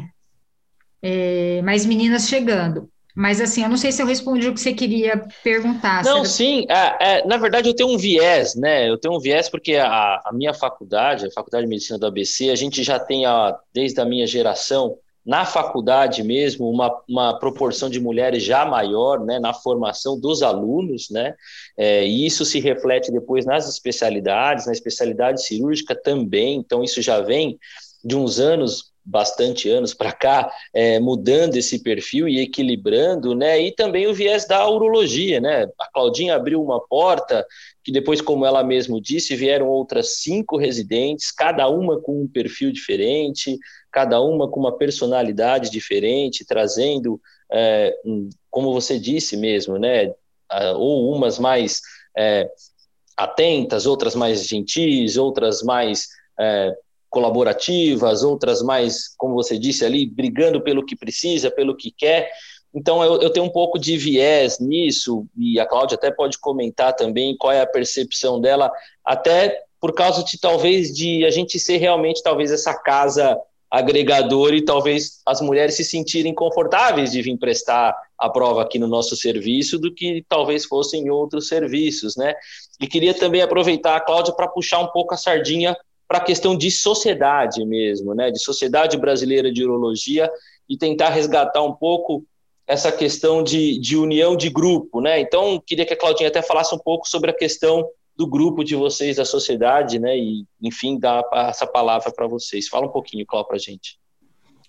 é, mais meninas chegando. Mas, assim, eu não sei se eu respondi o que você queria perguntar. Não, sim. É, é, na verdade, eu tenho um viés, né? Eu tenho um viés porque a, a minha faculdade, a Faculdade de Medicina do ABC, a gente já tem, a, desde a minha geração, na faculdade mesmo, uma, uma proporção de mulheres já maior, né, na formação dos alunos, né, é, e isso se reflete depois nas especialidades, na especialidade cirúrgica também, então isso já vem de uns anos, bastante anos para cá, é, mudando esse perfil e equilibrando, né, e também o viés da urologia, né, a Claudinha abriu uma porta, que depois, como ela mesmo disse, vieram outras cinco residentes, cada uma com um perfil diferente, cada uma com uma personalidade diferente, trazendo, é, como você disse mesmo, né, ou umas mais é, atentas, outras mais gentis, outras mais é, colaborativas, outras mais, como você disse ali, brigando pelo que precisa, pelo que quer. Então, eu, eu, tenho um pouco de viés nisso, e a Cláudia até pode comentar também qual é a percepção dela, até por causa de talvez de a gente ser realmente talvez essa casa agregador e talvez as mulheres se sentirem confortáveis de vir prestar a prova aqui no nosso serviço do que talvez fossem em outros serviços, né? E queria também aproveitar, Cláudia, para puxar um pouco a sardinha para a questão de sociedade mesmo, né? De sociedade brasileira de urologia e tentar resgatar um pouco essa questão de, de união de grupo, né? Então, queria que a Claudinha até falasse um pouco sobre a questão do grupo de vocês, da sociedade, né? E, enfim, dar essa palavra para vocês. Fala um pouquinho, Cláudio, para a gente.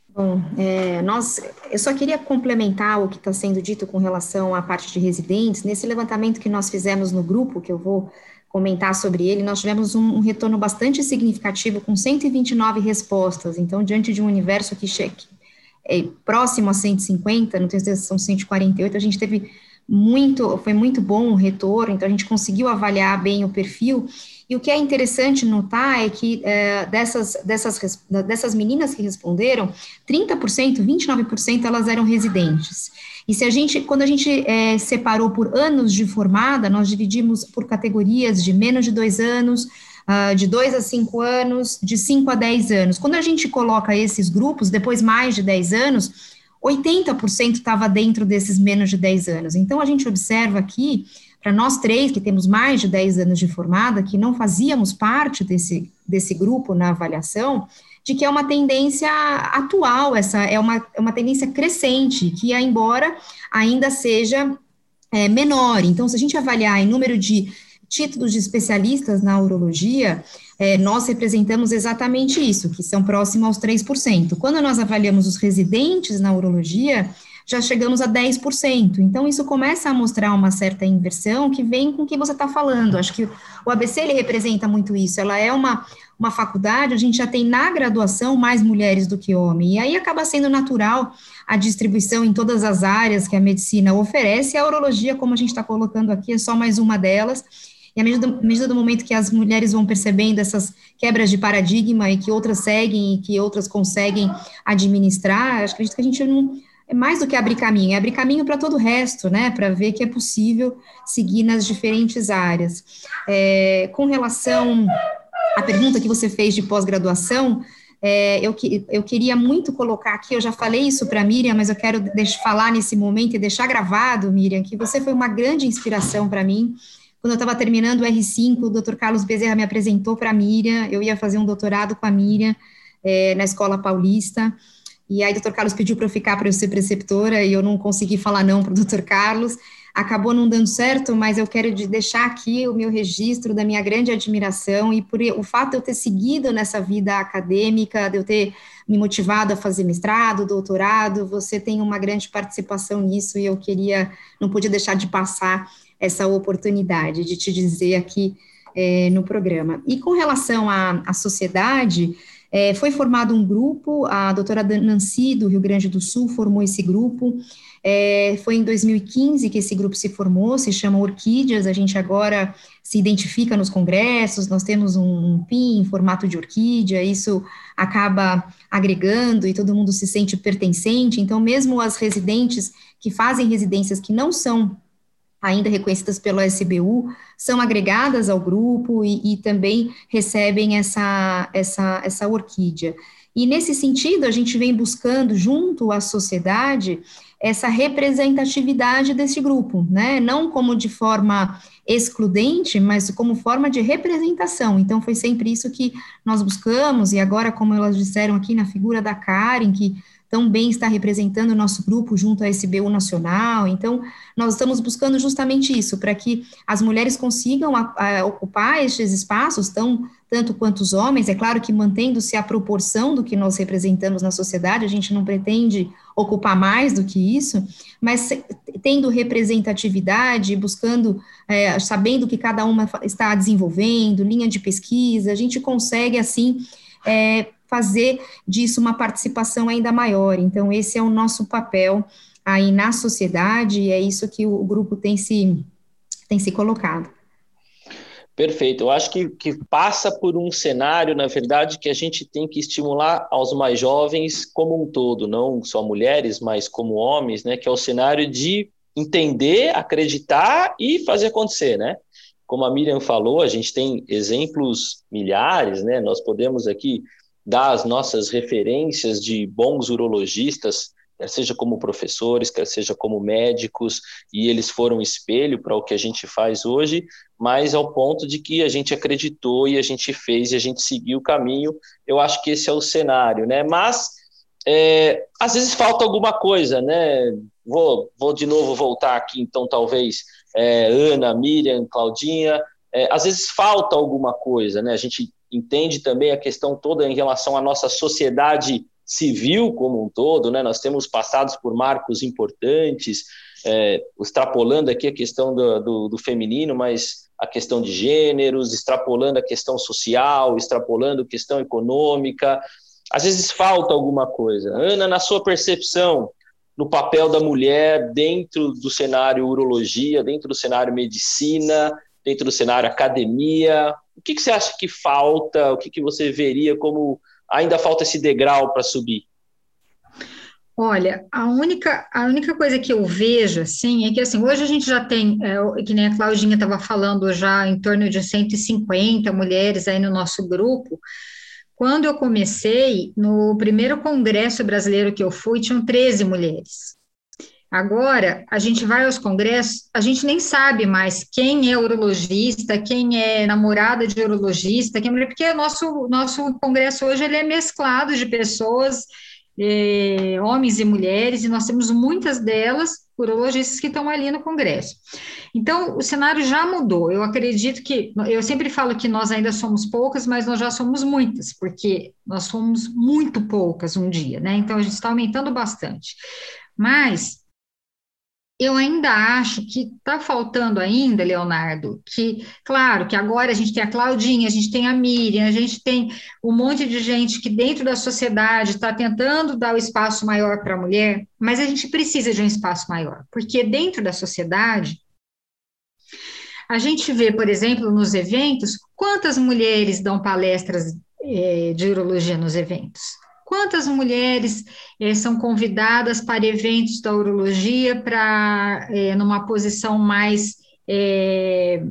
Bom, é, nós, eu só queria complementar o que está sendo dito com relação à parte de residentes. Nesse levantamento que nós fizemos no grupo, que eu vou comentar sobre ele, nós tivemos um, um retorno bastante significativo, com 129 respostas. Então, diante de um universo que cheque, é, próximo a 150, não tenho certeza se são 148, a gente teve muito, foi muito bom o retorno, então a gente conseguiu avaliar bem o perfil. E o que é interessante notar é que é, dessas, dessas, dessas meninas que responderam, 30%, 29% elas eram residentes. E se a gente, quando a gente é, separou por anos de formada, nós dividimos por categorias de menos de dois anos, uh, de dois a cinco anos, de cinco a dez anos. Quando a gente coloca esses grupos, depois mais de dez anos, 80% estava dentro desses menos de 10 anos. Então, a gente observa aqui, para nós três, que temos mais de 10 anos de formada, que não fazíamos parte desse, desse grupo na avaliação, de que é uma tendência atual, essa é uma, é uma tendência crescente, que, embora ainda seja é, menor. Então, se a gente avaliar em número de títulos de especialistas na urologia, é, nós representamos exatamente isso, que são próximos aos 3%. Quando nós avaliamos os residentes na urologia, já chegamos a 10%. Então, isso começa a mostrar uma certa inversão que vem com o que você está falando. Acho que o ABC ele representa muito isso. Ela é uma, uma faculdade, a gente já tem na graduação mais mulheres do que homens. E aí acaba sendo natural a distribuição em todas as áreas que a medicina oferece. A urologia, como a gente está colocando aqui, é só mais uma delas. E à medida, do momento que as mulheres vão percebendo essas quebras de paradigma e que outras seguem e que outras conseguem administrar, acho que a gente não é mais do que abrir caminho, é abrir caminho para todo o resto, né? Para ver que é possível seguir nas diferentes áreas. É, com relação à pergunta que você fez de pós-graduação, é, eu, eu queria muito colocar aqui, eu já falei isso para Miriam, mas eu quero falar nesse momento e deixar gravado, Miriam, que você foi uma grande inspiração para mim. Quando eu estava terminando o R5, o Dr. Carlos Bezerra me apresentou para a Miriam, eu ia fazer um doutorado com a Miriam é, na Escola Paulista, e aí o Dr. Carlos pediu para eu ficar para eu ser preceptora, e eu não consegui falar não para o Dr. Carlos. acabou não dando certo, mas eu quero deixar aqui o meu registro da minha grande admiração e por o fato de eu ter seguido nessa vida acadêmica, de eu ter me motivado a fazer mestrado, doutorado, você tem uma grande participação nisso e eu queria, não podia deixar de passar essa oportunidade de te dizer aqui é, no programa. E com relação à, à sociedade, é, foi formado um grupo, a doutora Nancy, do Rio Grande do Sul, formou esse grupo. É, foi em 2015 que esse grupo se formou, se chama Orquídeas. A gente agora se identifica nos congressos, nós temos um, um PIN em formato de orquídea, isso acaba agregando e todo mundo se sente pertencente. Então, mesmo as residentes que fazem residências que não são ainda reconhecidas pelo SBU, são agregadas ao grupo e, e, também recebem essa, essa, essa orquídea. E nesse sentido, a gente vem buscando, junto à sociedade, essa representatividade desse grupo, né? Não como de forma excludente, mas como forma de representação. Então, foi sempre isso que nós buscamos, e agora, como elas disseram aqui na figura da Karen, que também está representando o nosso grupo junto à SBU Nacional. Então, nós estamos buscando justamente isso, para que as mulheres consigam a, a, ocupar estes espaços, tão, tanto quanto os homens, é claro que mantendo-se a proporção do que nós representamos na sociedade, a gente não pretende ocupar mais do que isso, mas tendo representatividade, buscando, é, sabendo que cada uma está desenvolvendo, linha de pesquisa, a gente consegue, assim, é, fazer disso uma participação ainda maior. Então, esse é o nosso papel aí na sociedade, e é isso que o grupo tem se, tem se colocado. Perfeito. Eu acho que, que passa por um cenário, na verdade, que a gente tem que estimular aos mais jovens como um todo, não só mulheres, mas como homens, né? Que é o cenário de entender, acreditar e fazer acontecer, né? Como a Miriam falou, a gente tem exemplos milhares, né? Nós podemos aqui dar as nossas referências de bons urologistas, quer seja como professores, quer seja como médicos, e eles foram espelho para o que a gente faz hoje, mas ao ponto de que a gente acreditou e a gente fez e a gente seguiu o caminho. Eu acho que esse é o cenário, né? Mas é, às vezes falta alguma coisa, né? Vou, vou de novo voltar aqui, então, talvez, é, Ana, Miriam, Claudinha. É, às vezes falta alguma coisa, né? A gente entende também a questão toda em relação à nossa sociedade civil como um todo, né? Nós temos passados por marcos importantes, é, extrapolando aqui a questão do, do, do, feminino, mas a questão de gêneros, extrapolando a questão social, extrapolando a questão econômica. Às vezes falta alguma coisa. Ana, na sua percepção, no papel da mulher dentro do cenário urologia, dentro do cenário medicina, dentro do cenário academia, o que, que você acha que falta? O que, que você veria como ainda falta esse degrau para subir? Olha, a única, a única coisa que eu vejo, assim, é que, assim, hoje a gente já tem, é, que nem a Claudinha estava falando, já em torno de 150 mulheres aí no nosso grupo. Quando eu comecei, no primeiro congresso brasileiro que eu fui, tinham 13 mulheres. Agora, a gente vai aos congressos, a gente nem sabe mais quem é urologista, quem é namorada de urologista, quem é mulher, porque o nosso, nosso congresso hoje ele é mesclado de pessoas, é, homens e mulheres, e nós temos muitas delas, urologistas, que estão ali no congresso. Então, o cenário já mudou. Eu acredito que, eu sempre falo que nós ainda somos poucas, mas nós já somos muitas, porque nós somos muito poucas um dia, né? Então, a gente está aumentando bastante. Mas eu ainda acho que está faltando ainda, Leonardo, que, claro, que agora a gente tem a Claudinha, a gente tem a Miriam, a gente tem um monte de gente que dentro da sociedade está tentando dar o espaço maior para a mulher, mas a gente precisa de um espaço maior, porque dentro da sociedade, a gente vê, por exemplo, nos eventos, quantas mulheres dão palestras é, de urologia nos eventos? Quantas mulheres eh, são convidadas para eventos da urologia para eh, numa posição mais eh,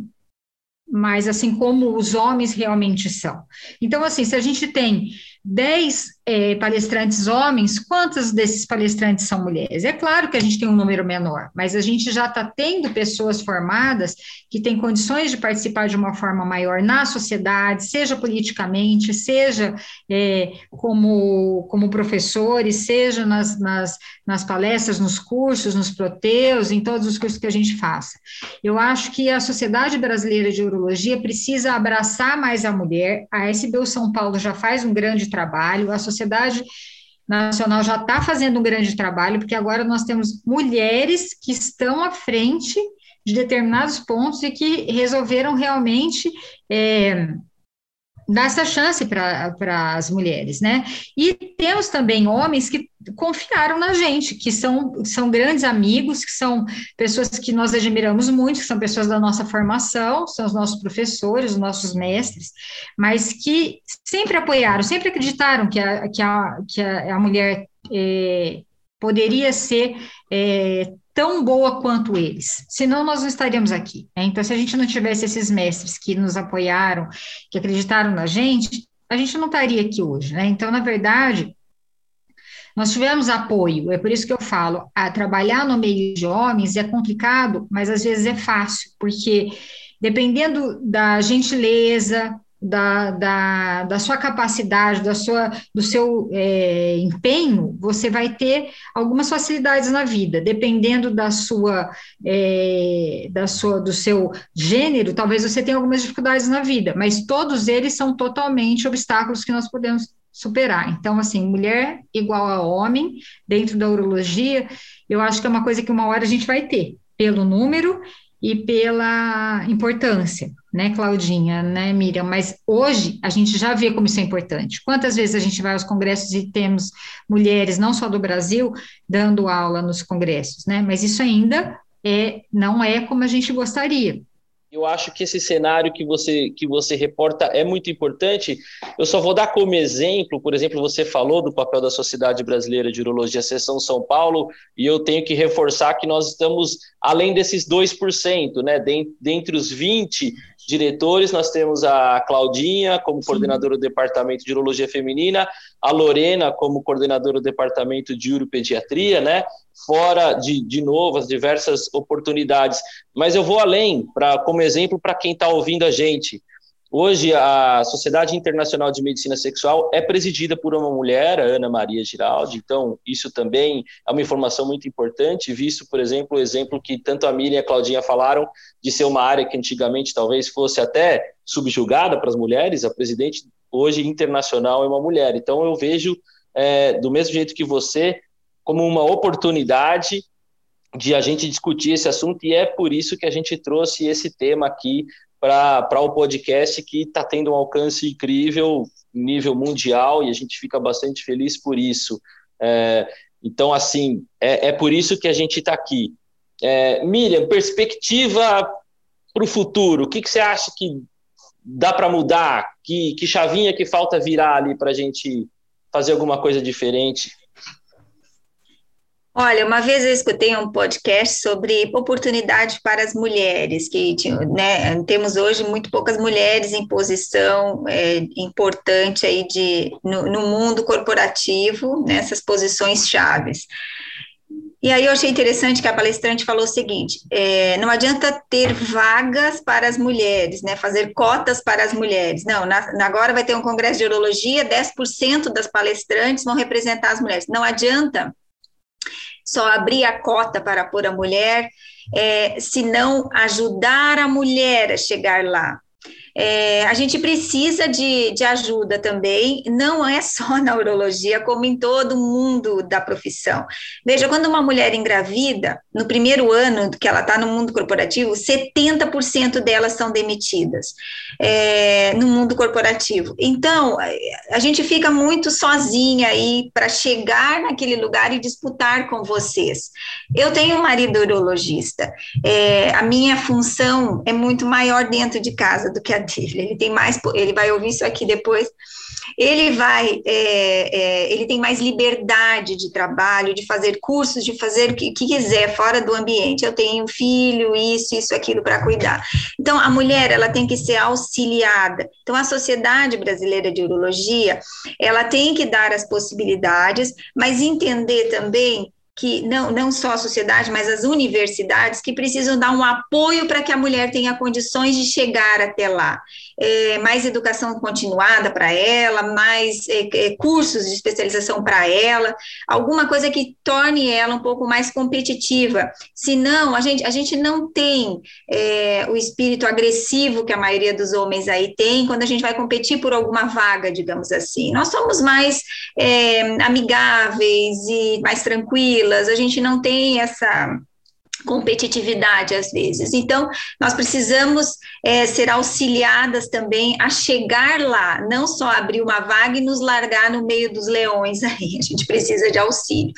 mais assim como os homens realmente são. Então, assim, se a gente tem 10 é, palestrantes homens, quantos desses palestrantes são mulheres? É claro que a gente tem um número menor, mas a gente já está tendo pessoas formadas que têm condições de participar de uma forma maior na sociedade, seja politicamente, seja é, como, como professores, seja nas, nas, nas palestras, nos cursos, nos proteus, em todos os cursos que a gente faça. Eu acho que a Sociedade Brasileira de Urologia precisa abraçar mais a mulher, a SBU São Paulo já faz um grande trabalho, a Sociedade Nacional já está fazendo um grande trabalho, porque agora nós temos mulheres que estão à frente de determinados pontos e que resolveram realmente é, dar essa chance para as mulheres, né? E temos também homens que confiaram na gente, que são, são grandes amigos, que são pessoas que nós admiramos muito, que são pessoas da nossa formação, são os nossos professores, os nossos mestres, mas que sempre apoiaram, sempre acreditaram que a, que a, que a, a mulher é, poderia ser é, tão boa quanto eles, senão nós não estaríamos aqui. Né? Então, se a gente não tivesse esses mestres que nos apoiaram, que acreditaram na gente, a gente não estaria aqui hoje. Né? Então, na verdade, nós tivemos apoio, é por isso que eu falo, a trabalhar no meio de homens é complicado, mas às vezes é fácil, porque dependendo da gentileza, da, da, da sua capacidade, da sua, do seu é, empenho, você vai ter algumas facilidades na vida, dependendo da sua, é, da sua, do seu gênero, talvez você tenha algumas dificuldades na vida, mas todos eles são totalmente obstáculos que nós podemos superar. Então, assim, mulher igual a homem, dentro da urologia, eu acho que é uma coisa que uma hora a gente vai ter, pelo número e pela importância, né, Claudinha, né, Miriam? Mas hoje a gente já vê como isso é importante. Quantas vezes a gente vai aos congressos e temos mulheres, não só do Brasil, dando aula nos congressos, né? Mas isso ainda é, não é como a gente gostaria. Eu acho que esse cenário que você, que você reporta é muito importante. Eu só vou dar como exemplo, por exemplo, você falou do papel da Sociedade Brasileira de Urologia Seção São Paulo, e eu tenho que reforçar que nós estamos além desses 2%, né? Dentre os 20 diretores, nós temos a Claudinha como coordenadora do Departamento de Urologia Feminina, a Lorena como coordenadora do Departamento de Uropediatria, né? Fora de, de novo as diversas oportunidades. Mas eu vou além, para como exemplo, para quem está ouvindo a gente. Hoje, a Sociedade Internacional de Medicina Sexual é presidida por uma mulher, Ana Maria Giraldi, então isso também é uma informação muito importante, visto, por exemplo, o exemplo que tanto a Miriam e a Claudinha falaram de ser uma área que antigamente talvez fosse até subjugada para as mulheres, a presidente hoje internacional é uma mulher. Então, eu vejo, é, do mesmo jeito que você, como uma oportunidade de a gente discutir esse assunto, e é por isso que a gente trouxe esse tema aqui para o podcast que está tendo um alcance incrível, nível mundial, e a gente fica bastante feliz por isso. É, então, assim, é, é, por isso que a gente está aqui. É, Miriam, perspectiva para o futuro, o que, que você acha que dá para mudar? Que, que chavinha que falta virar ali para a gente fazer alguma coisa diferente? Olha, uma vez eu escutei um podcast sobre oportunidade para as mulheres, que né, temos hoje muito poucas mulheres em posição é, importante aí de, no, no mundo corporativo, nessas posições chaves. E aí eu achei interessante que a palestrante falou o seguinte: é, não adianta ter vagas para as mulheres, né, fazer cotas para as mulheres. Não, na, agora vai ter um congresso de urologia, 10% das palestrantes vão representar as mulheres. Não adianta só abrir a cota para pôr a mulher, é, se não ajudar a mulher a chegar lá. É, a gente precisa de, de ajuda também, não é só [laughs] na urologia, como em todo mundo da profissão. Veja, quando uma mulher engravida, no primeiro ano que ela está no mundo corporativo, 70% delas são demitidas é, no mundo corporativo. Então, a gente fica muito sozinha aí para chegar naquele lugar e disputar com vocês. Eu tenho um marido urologista, é, a minha função é muito maior dentro de casa do que a dele. Ele tem mais, ele vai ouvir isso aqui depois. ele vai, é, é, ele tem mais liberdade de trabalho, de fazer cursos, de fazer o que, que quiser fora do ambiente. Eu tenho filho, isso, isso, aquilo para cuidar. Então, a mulher, ela tem que ser auxiliada. Então, a Sociedade Brasileira de Urologia, ela tem que dar as possibilidades, mas entender também que não, não só a sociedade, mas as universidades que precisam dar um apoio para que a mulher tenha condições de chegar até lá é, mais educação continuada para ela, mais é, é, cursos de especialização para ela, alguma coisa que torne ela um pouco mais competitiva. Senão, a gente, a gente não tem é, o espírito agressivo que a maioria dos homens aí tem quando a gente vai competir por alguma vaga, digamos assim. Nós somos mais é, amigáveis e mais tranquilas, a gente não tem essa competitividade às vezes. Então, nós precisamos é, ser auxiliadas também a chegar lá, não só abrir uma vaga e nos largar no meio dos leões aí, a gente precisa de auxílio.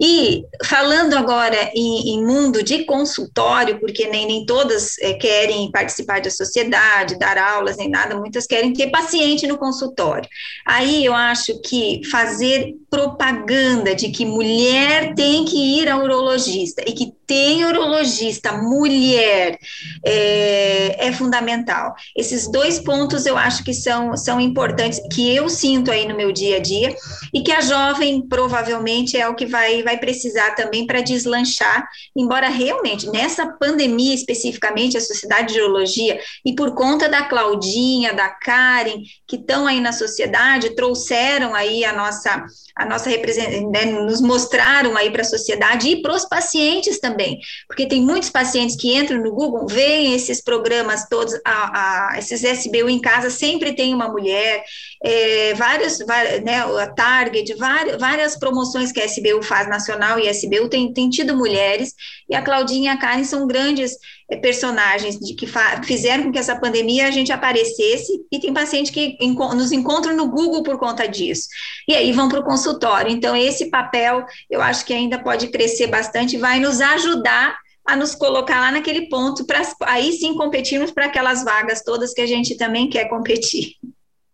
E falando agora em, em, mundo de consultório, porque nem, nem todas é, querem participar da sociedade, dar aulas, nem nada, muitas querem ter paciente no consultório. Aí eu acho que fazer propaganda de que mulher tem que ir ao urologista e que tem urologista mulher é, é, fundamental. Esses dois pontos eu acho que são, são importantes, que eu sinto aí no meu dia a dia, e que a jovem provavelmente é o que vai, vai precisar também para deslanchar, embora realmente nessa pandemia especificamente, a Sociedade de Urologia, e por conta da Claudinha, da Karen, que estão aí na sociedade, trouxeram aí a nossa a nossa né, nos mostraram aí para a sociedade e para os pacientes também, porque tem muitos pacientes que entram no Google, veem esses programas todos, a, a, esses SBU em casa, sempre tem uma mulher, é, vários, né, a Target, várias, várias promoções que a SBU faz, nacional e SBU, tem, tem tido mulheres, e a Claudinha e a Karen são grandes é, personagens de que fizeram com que essa pandemia a gente aparecesse, e tem pacientes que enco nos encontram no Google por conta disso, e aí vão para o consultório. Então, esse papel eu acho que ainda pode crescer bastante, vai nos ajudar a nos colocar lá naquele ponto, para aí sim competirmos para aquelas vagas todas que a gente também quer competir.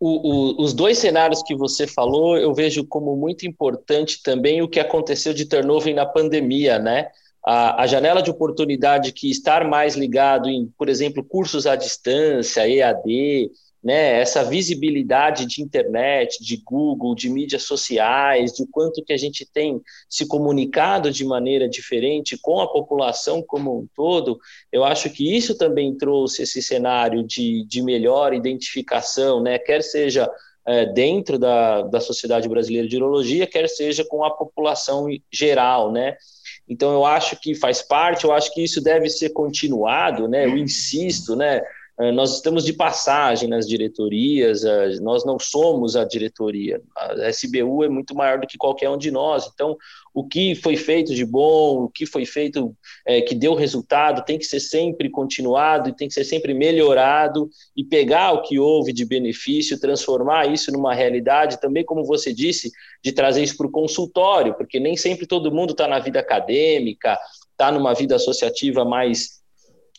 O, o, os dois cenários que você falou, eu vejo como muito importante também o que aconteceu de turnover na pandemia, né? a, a, janela de oportunidade que estar mais ligado em, por exemplo, cursos à distância, EAD, né, essa visibilidade de internet, de Google, de mídias sociais, de quanto que a gente tem se comunicado de maneira diferente com a população como um todo, eu acho que isso também trouxe esse cenário de, de melhor identificação, né, quer seja é, dentro da, da Sociedade Brasileira de Urologia, quer seja com a população geral, né, então eu acho que faz parte, eu acho que isso deve ser continuado, né? Eu insisto, né? Eh, nós estamos de passagem nas diretorias, eh, nós não somos a diretoria. A SBU é muito maior do que qualquer um de nós. Então, o que foi feito de bom, o que foi feito é, que deu resultado, tem que ser sempre continuado e tem que ser sempre melhorado e pegar o que houve de benefício, transformar isso numa realidade, também, como você disse, de trazer isso para o consultório, porque nem sempre todo mundo está na vida acadêmica, está numa vida associativa mais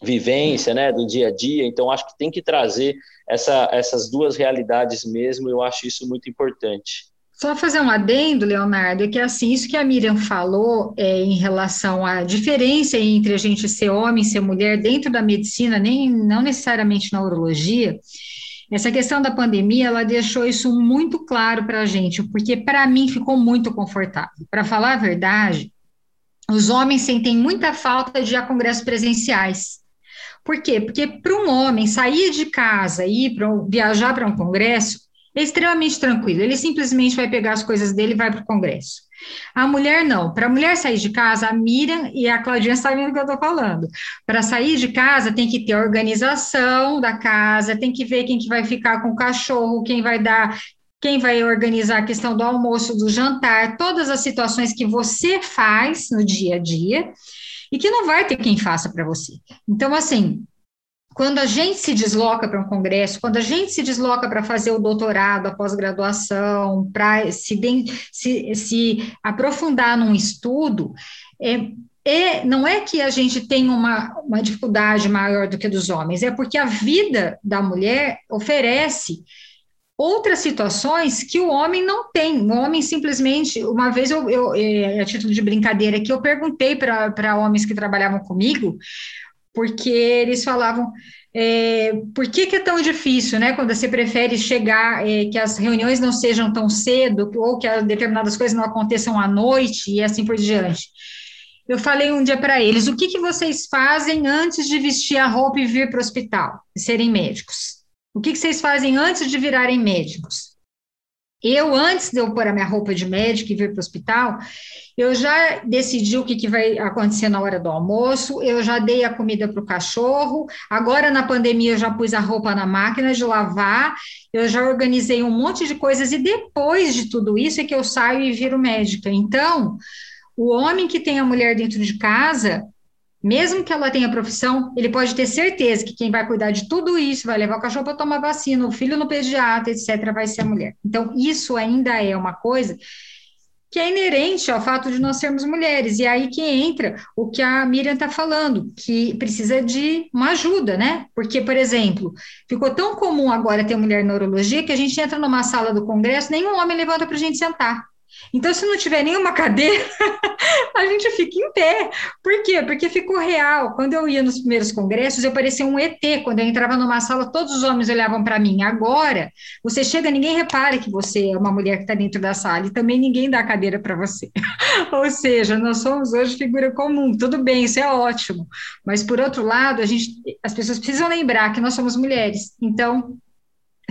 vivência, né, do dia a dia. Então, acho que tem que trazer essa, essas duas realidades mesmo. Eu acho isso muito importante. Só fazer um adendo, Leonardo, é que assim, isso que a Miriam falou é, em relação à diferença entre a gente ser homem e ser mulher dentro da medicina, nem não necessariamente na urologia, essa questão da pandemia, ela deixou isso muito claro para a gente, porque para mim ficou muito confortável. Para falar a verdade, os homens sentem muita falta de ir a congressos presenciais. Por quê? Porque para um homem sair de casa e ir para viajar para um congresso é extremamente tranquilo. Ele simplesmente vai pegar as coisas dele e vai para o congresso. A mulher não. Para a mulher sair de casa, a Miriam e a Claudinha sabem do que eu estou falando. Para sair de casa, tem que ter organização da casa, tem que ver quem que vai ficar com o cachorro, quem vai dar quem vai organizar a questão do almoço, do jantar, todas as situações que você faz no dia a dia e que não vai ter quem faça para você. Então, assim, quando a gente se desloca para um congresso, quando a gente se desloca para fazer o doutorado, a pós-graduação, para se, se, se, aprofundar num estudo, é, é, não é que a gente tem uma, uma dificuldade maior do que dos homens, é porque a vida da mulher oferece outras situações que o homem não tem. O homem simplesmente, uma vez eu, eu é, a título de brincadeira aqui, eu perguntei para homens que trabalhavam comigo, porque eles falavam. É, por que, que, é tão difícil, né? Quando você prefere chegar, é, que as reuniões não sejam tão cedo, ou que determinadas coisas não aconteçam à noite e assim por diante. Eu falei um dia para eles: o que, que vocês fazem antes de vestir a roupa e vir para o hospital, serem médicos? O que, que vocês fazem antes de virarem médicos? Eu, antes de eu pôr a minha roupa de médico e vir para o hospital, eu já decidi o que, que vai acontecer na hora do almoço, eu já dei a comida para o cachorro, agora na pandemia eu já pus a roupa na máquina de lavar, eu já organizei um monte de coisas, e depois de tudo isso é que eu saio e viro médica. Então, o homem que tem a mulher dentro de casa, mesmo que ela tenha profissão, ele pode ter certeza que quem vai cuidar de tudo isso, vai levar o cachorro para tomar vacina, o filho no pediatra, etc., vai ser a mulher. Então, isso ainda é uma coisa que é inerente ao fato de nós sermos mulheres. E aí que entra o que a Miriam está falando, que precisa de uma ajuda, né? Porque, por exemplo, ficou tão comum agora ter mulher neurologia que a gente entra numa sala do congresso, nenhum homem levanta para a gente sentar. Então, se não tiver nenhuma cadeira, [laughs] a gente fica em pé. Por quê? Porque ficou real. Quando eu ia nos primeiros congressos, eu parecia um ET. Quando eu entrava numa sala, todos os homens olhavam para mim. Agora, você chega, ninguém repara que você é uma mulher que está dentro da sala e também ninguém dá cadeira para você. [laughs] Ou seja, nós somos hoje figura comum. Tudo bem, isso é ótimo. Mas, por outro lado, a gente, as pessoas precisam lembrar que nós somos mulheres. Então,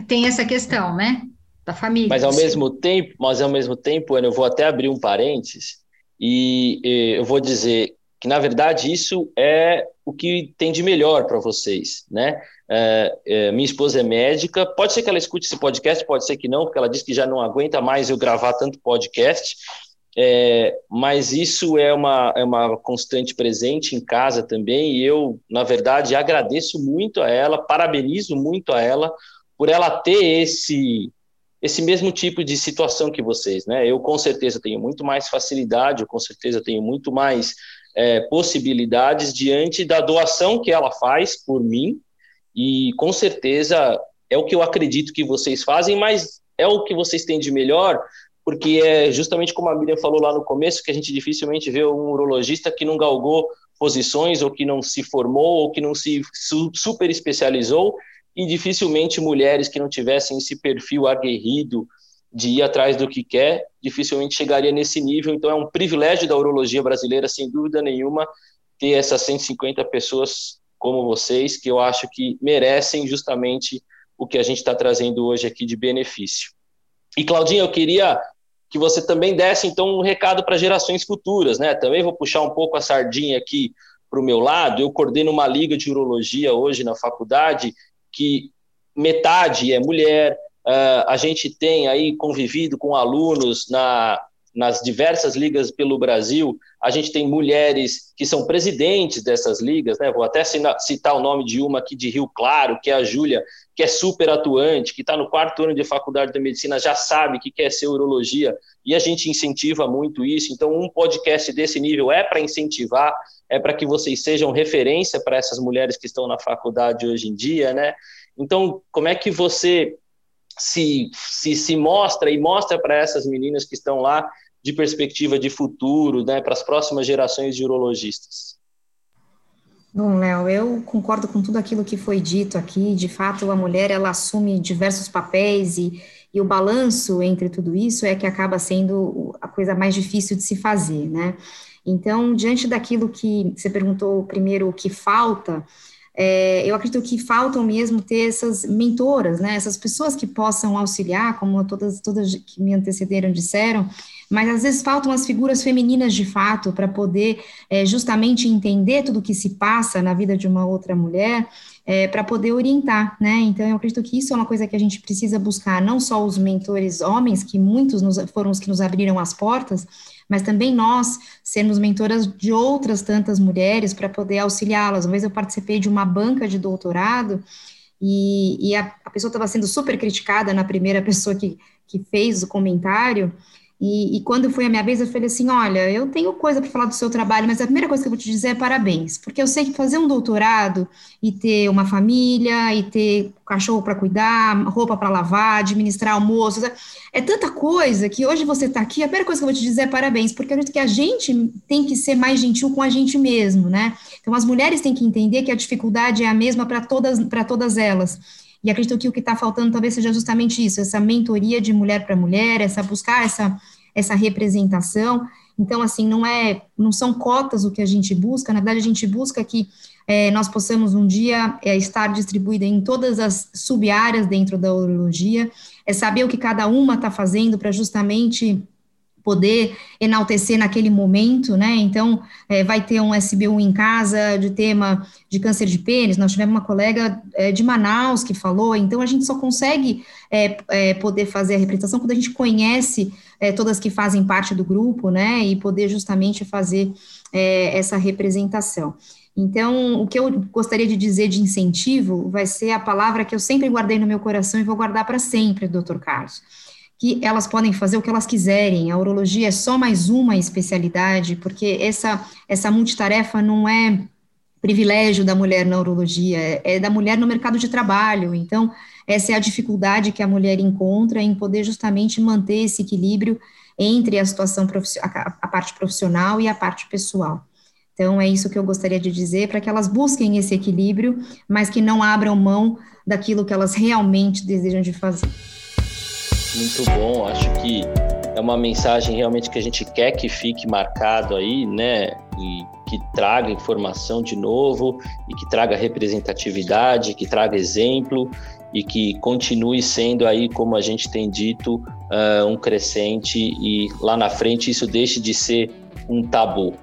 tem essa questão, né? Da família. Mas ao mesmo tempo, mas ao mesmo tempo, eu vou até abrir um parênteses e, e eu vou dizer que na verdade isso é o que tem de melhor para vocês, né? É, é, minha esposa é médica, pode ser que ela escute esse podcast, pode ser que não, porque ela disse que já não aguenta mais eu gravar tanto podcast, é, mas isso é uma, é uma constante presente em casa também, e eu, na verdade, agradeço muito a ela, parabenizo muito a ela por ela ter esse, esse mesmo tipo de situação que vocês, né? Eu com certeza tenho muito mais facilidade, eu com certeza tenho muito mais é, possibilidades diante da doação que ela faz por mim e com certeza é o que eu acredito que vocês fazem, mas é o que vocês têm de melhor, porque é justamente como a Miriam falou lá no começo, que a gente dificilmente vê um urologista que não galgou posições ou que não se formou ou que não se super especializou e dificilmente mulheres que não tivessem esse perfil aguerrido de ir atrás do que quer, dificilmente chegaria nesse nível. Então é um privilégio da urologia brasileira, sem dúvida nenhuma, ter essas 150 pessoas como vocês, que eu acho que merecem justamente o que a gente está trazendo hoje aqui de benefício. E Claudinha, eu queria que você também desse então um recado para gerações futuras, né? Também vou puxar um pouco a sardinha aqui para o meu lado. Eu coordeno uma liga de urologia hoje na faculdade que metade é mulher. Uh, a gente tem aí convivido com alunos na, nas diversas ligas pelo Brasil. A gente tem mulheres que são presidentes dessas ligas, né? Vou até citar o nome de uma aqui de Rio Claro, que é a Júlia, que é super atuante, que está no quarto ano de faculdade de medicina, já sabe que quer ser urologia, e a gente incentiva muito isso. Então, um podcast desse nível é para incentivar, é para que vocês sejam referência para essas mulheres que estão na faculdade hoje em dia, né? Então, como é que você se, se, se mostra e mostra para essas meninas que estão lá de perspectiva de futuro, né, para as próximas gerações de urologistas? Bom, Léo, eu concordo com tudo aquilo que foi dito aqui. De fato, a mulher ela assume diversos papéis e, e o balanço entre tudo isso é que acaba sendo a coisa mais difícil de se fazer, né? Então, diante daquilo que você perguntou primeiro, o que falta, é, eu acredito que faltam mesmo ter essas mentoras, né? Essas pessoas que possam auxiliar, como todas, todas que me antecederam disseram, mas às vezes faltam as figuras femininas de fato para poder é, justamente entender tudo o que se passa na vida de uma outra mulher, é, para poder orientar, né? Então eu acredito que isso é uma coisa que a gente precisa buscar, não só os mentores homens, que muitos nos, foram os que nos abriram as portas, mas também nós sermos mentoras de outras tantas mulheres para poder auxiliá-las. Uma vez eu participei de uma banca de doutorado e, e a, a pessoa estava sendo super criticada na primeira pessoa que, que fez o comentário, E, e, quando foi a minha vez, eu falei assim: olha, eu tenho coisa para falar do seu trabalho, mas a primeira coisa que eu vou te dizer é parabéns, porque eu sei que fazer um doutorado e ter uma família, e ter cachorro para cuidar, roupa para lavar, administrar almoço, é tanta coisa que hoje você está aqui. A primeira coisa que eu vou te dizer é parabéns, porque eu acredito que a gente tem que ser mais gentil com a gente mesmo, né? Então, as mulheres têm que entender que a dificuldade é a mesma para todas, todas elas. E acredito que o que está faltando talvez seja justamente isso, essa mentoria de mulher para mulher, essa buscar essa, essa representação. Então, assim, não é, não são cotas o que a gente busca, na verdade, a gente busca que é, nós possamos um dia é, estar distribuída em todas as sub-áreas dentro da urologia, é saber o que cada uma está fazendo para justamente poder enaltecer naquele momento, né? Então, é, vai ter um SBU em casa de tema de câncer de pênis. Nós tivemos uma colega é, de Manaus que falou. Então, a gente só consegue é, é poder fazer a representação quando a gente conhece é, todas que fazem parte do grupo, né? E poder justamente fazer é, essa representação. Então, o que eu gostaria de dizer de incentivo vai ser a palavra que eu sempre guardei no meu coração e vou guardar para sempre, doutor Carlos que elas podem fazer o que elas quiserem. A urologia é só mais uma especialidade, porque essa, essa multitarefa não é privilégio da mulher na urologia, é, é da mulher no mercado de trabalho. Então, essa é a dificuldade que a mulher encontra em poder justamente manter esse equilíbrio entre a situação a, a parte profissional e a parte pessoal. Então, é isso que eu gostaria de dizer, para que elas busquem esse equilíbrio, mas que não abram mão daquilo que elas realmente desejam de fazer. Muito bom, acho que é uma mensagem realmente que a gente quer que fique marcado aí, né? E que traga informação de novo, e que traga representatividade, que traga exemplo e que continue sendo aí, como a gente tem dito, uh, um crescente e lá na frente isso deixe de ser um tabu.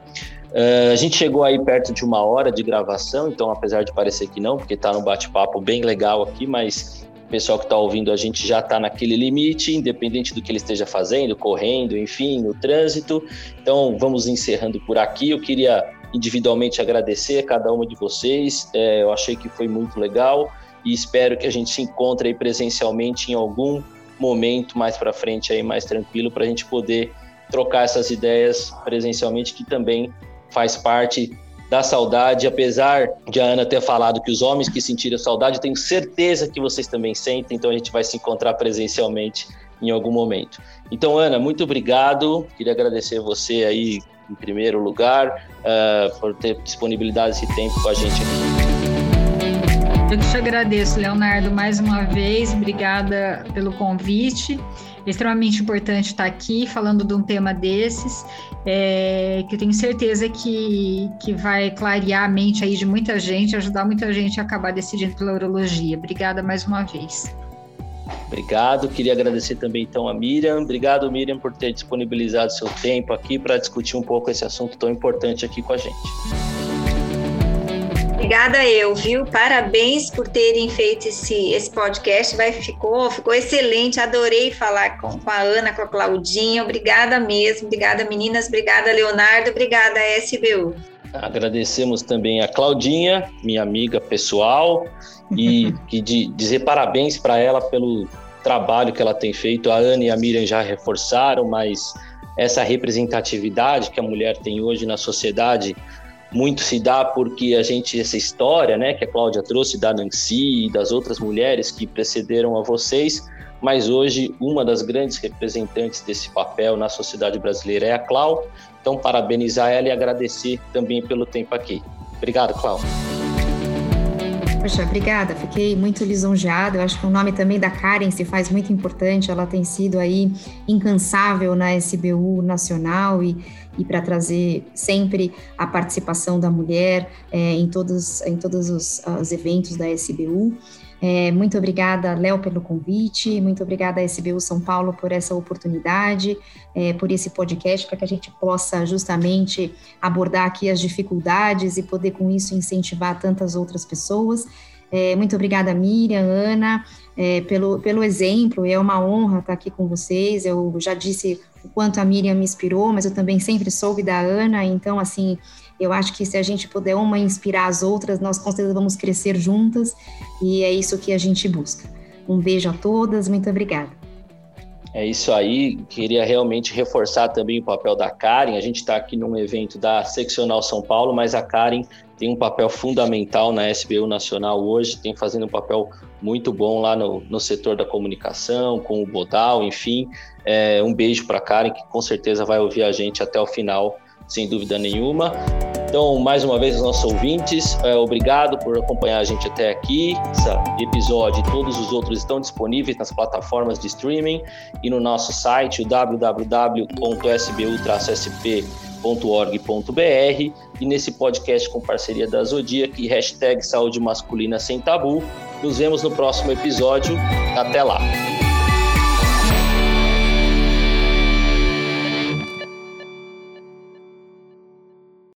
Uh, a gente chegou aí perto de uma hora de gravação, então apesar de parecer que não, porque está no bate-papo bem legal aqui, mas pessoal que está ouvindo a gente já está naquele limite, independente do que ele esteja fazendo, correndo, enfim, no trânsito. Então, vamos encerrando por aqui. Eu queria individualmente agradecer a cada uma de vocês. É, eu achei que foi muito legal e espero que a gente se encontre aí presencialmente em algum momento mais para frente aí mais tranquilo para a gente poder trocar essas ideias presencialmente que também faz parte da saudade, apesar de a Ana ter falado que os homens que sentiram saudade, tenho certeza que vocês também sentem, então a gente vai se encontrar presencialmente em algum momento. Então, Ana, muito obrigado. Queria agradecer você aí em primeiro lugar uh, por ter disponibilidade esse tempo com a gente aqui. Eu te agradeço, Leonardo, mais uma vez. Obrigada pelo convite. Extremamente importante estar aqui falando de um tema desses é, que eu tenho certeza que, que vai clarear a mente aí de muita gente, ajudar muita gente a acabar decidindo pela urologia. Obrigada mais uma vez. Obrigado, queria agradecer também então a Miriam. Obrigado, Miriam, por ter disponibilizado seu tempo aqui para discutir um pouco esse assunto tão importante aqui com a gente. Obrigada eu, viu? Parabéns por terem feito esse, esse podcast. Vai, ficou, ficou excelente. Adorei falar com, com a Ana, com a Claudinha. Obrigada mesmo. Obrigada, meninas. Obrigada, Leonardo. Obrigada, SBU. Agradecemos também a Claudinha, minha amiga pessoal, e, [laughs] e de, dizer parabéns para ela pelo trabalho que ela tem feito. A Ana e a Miriam já reforçaram, mas essa representatividade que a mulher tem hoje na sociedade muito se dá porque a gente, essa história, né, que a Cláudia trouxe da Nancy e das outras mulheres que precederam a vocês, mas hoje uma das grandes representantes desse papel na sociedade brasileira é a Clau. Então, parabenizar ela e agradecer também pelo tempo aqui. Obrigado, Clau. Poxa, obrigada, fiquei muito lisonjeada. Eu acho que o nome também da Karen se faz muito importante. Ela tem sido aí incansável na SBU nacional e e para trazer sempre a participação da mulher é, em todos, em todos os, os eventos da SBU. É, muito obrigada, Léo, pelo convite, muito obrigada SBU São Paulo por essa oportunidade, é, por esse podcast, para que a gente possa justamente abordar aqui as dificuldades e poder, com isso, incentivar tantas outras pessoas. É, muito obrigada, Miriam, Ana, é, pelo, pelo exemplo, é uma honra estar aqui com vocês. Eu já disse o quanto a Miriam me inspirou, mas eu também sempre soube da Ana, então, assim, eu acho que se a gente puder uma inspirar as outras, nós com certeza vamos crescer juntas, e é isso que a gente busca. Um beijo a todas, muito obrigada. É isso aí, queria realmente reforçar também o papel da Karen. A gente está aqui num evento da Seccional São Paulo, mas a Karen tem um papel fundamental na SBU Nacional hoje, tem fazendo um papel muito bom lá no, no setor da comunicação, com o Bodal, enfim. É, um beijo para a Karen, que com certeza vai ouvir a gente até o final, sem dúvida nenhuma. Então, mais uma vez, os nossos ouvintes, é, obrigado por acompanhar a gente até aqui. Esse episódio e todos os outros estão disponíveis nas plataformas de streaming e no nosso site, www.sbu-sp.org.br e nesse podcast com parceria da Zodiac, hashtag Saúde Masculina Sem Tabu. Nos vemos no próximo episódio. Até lá!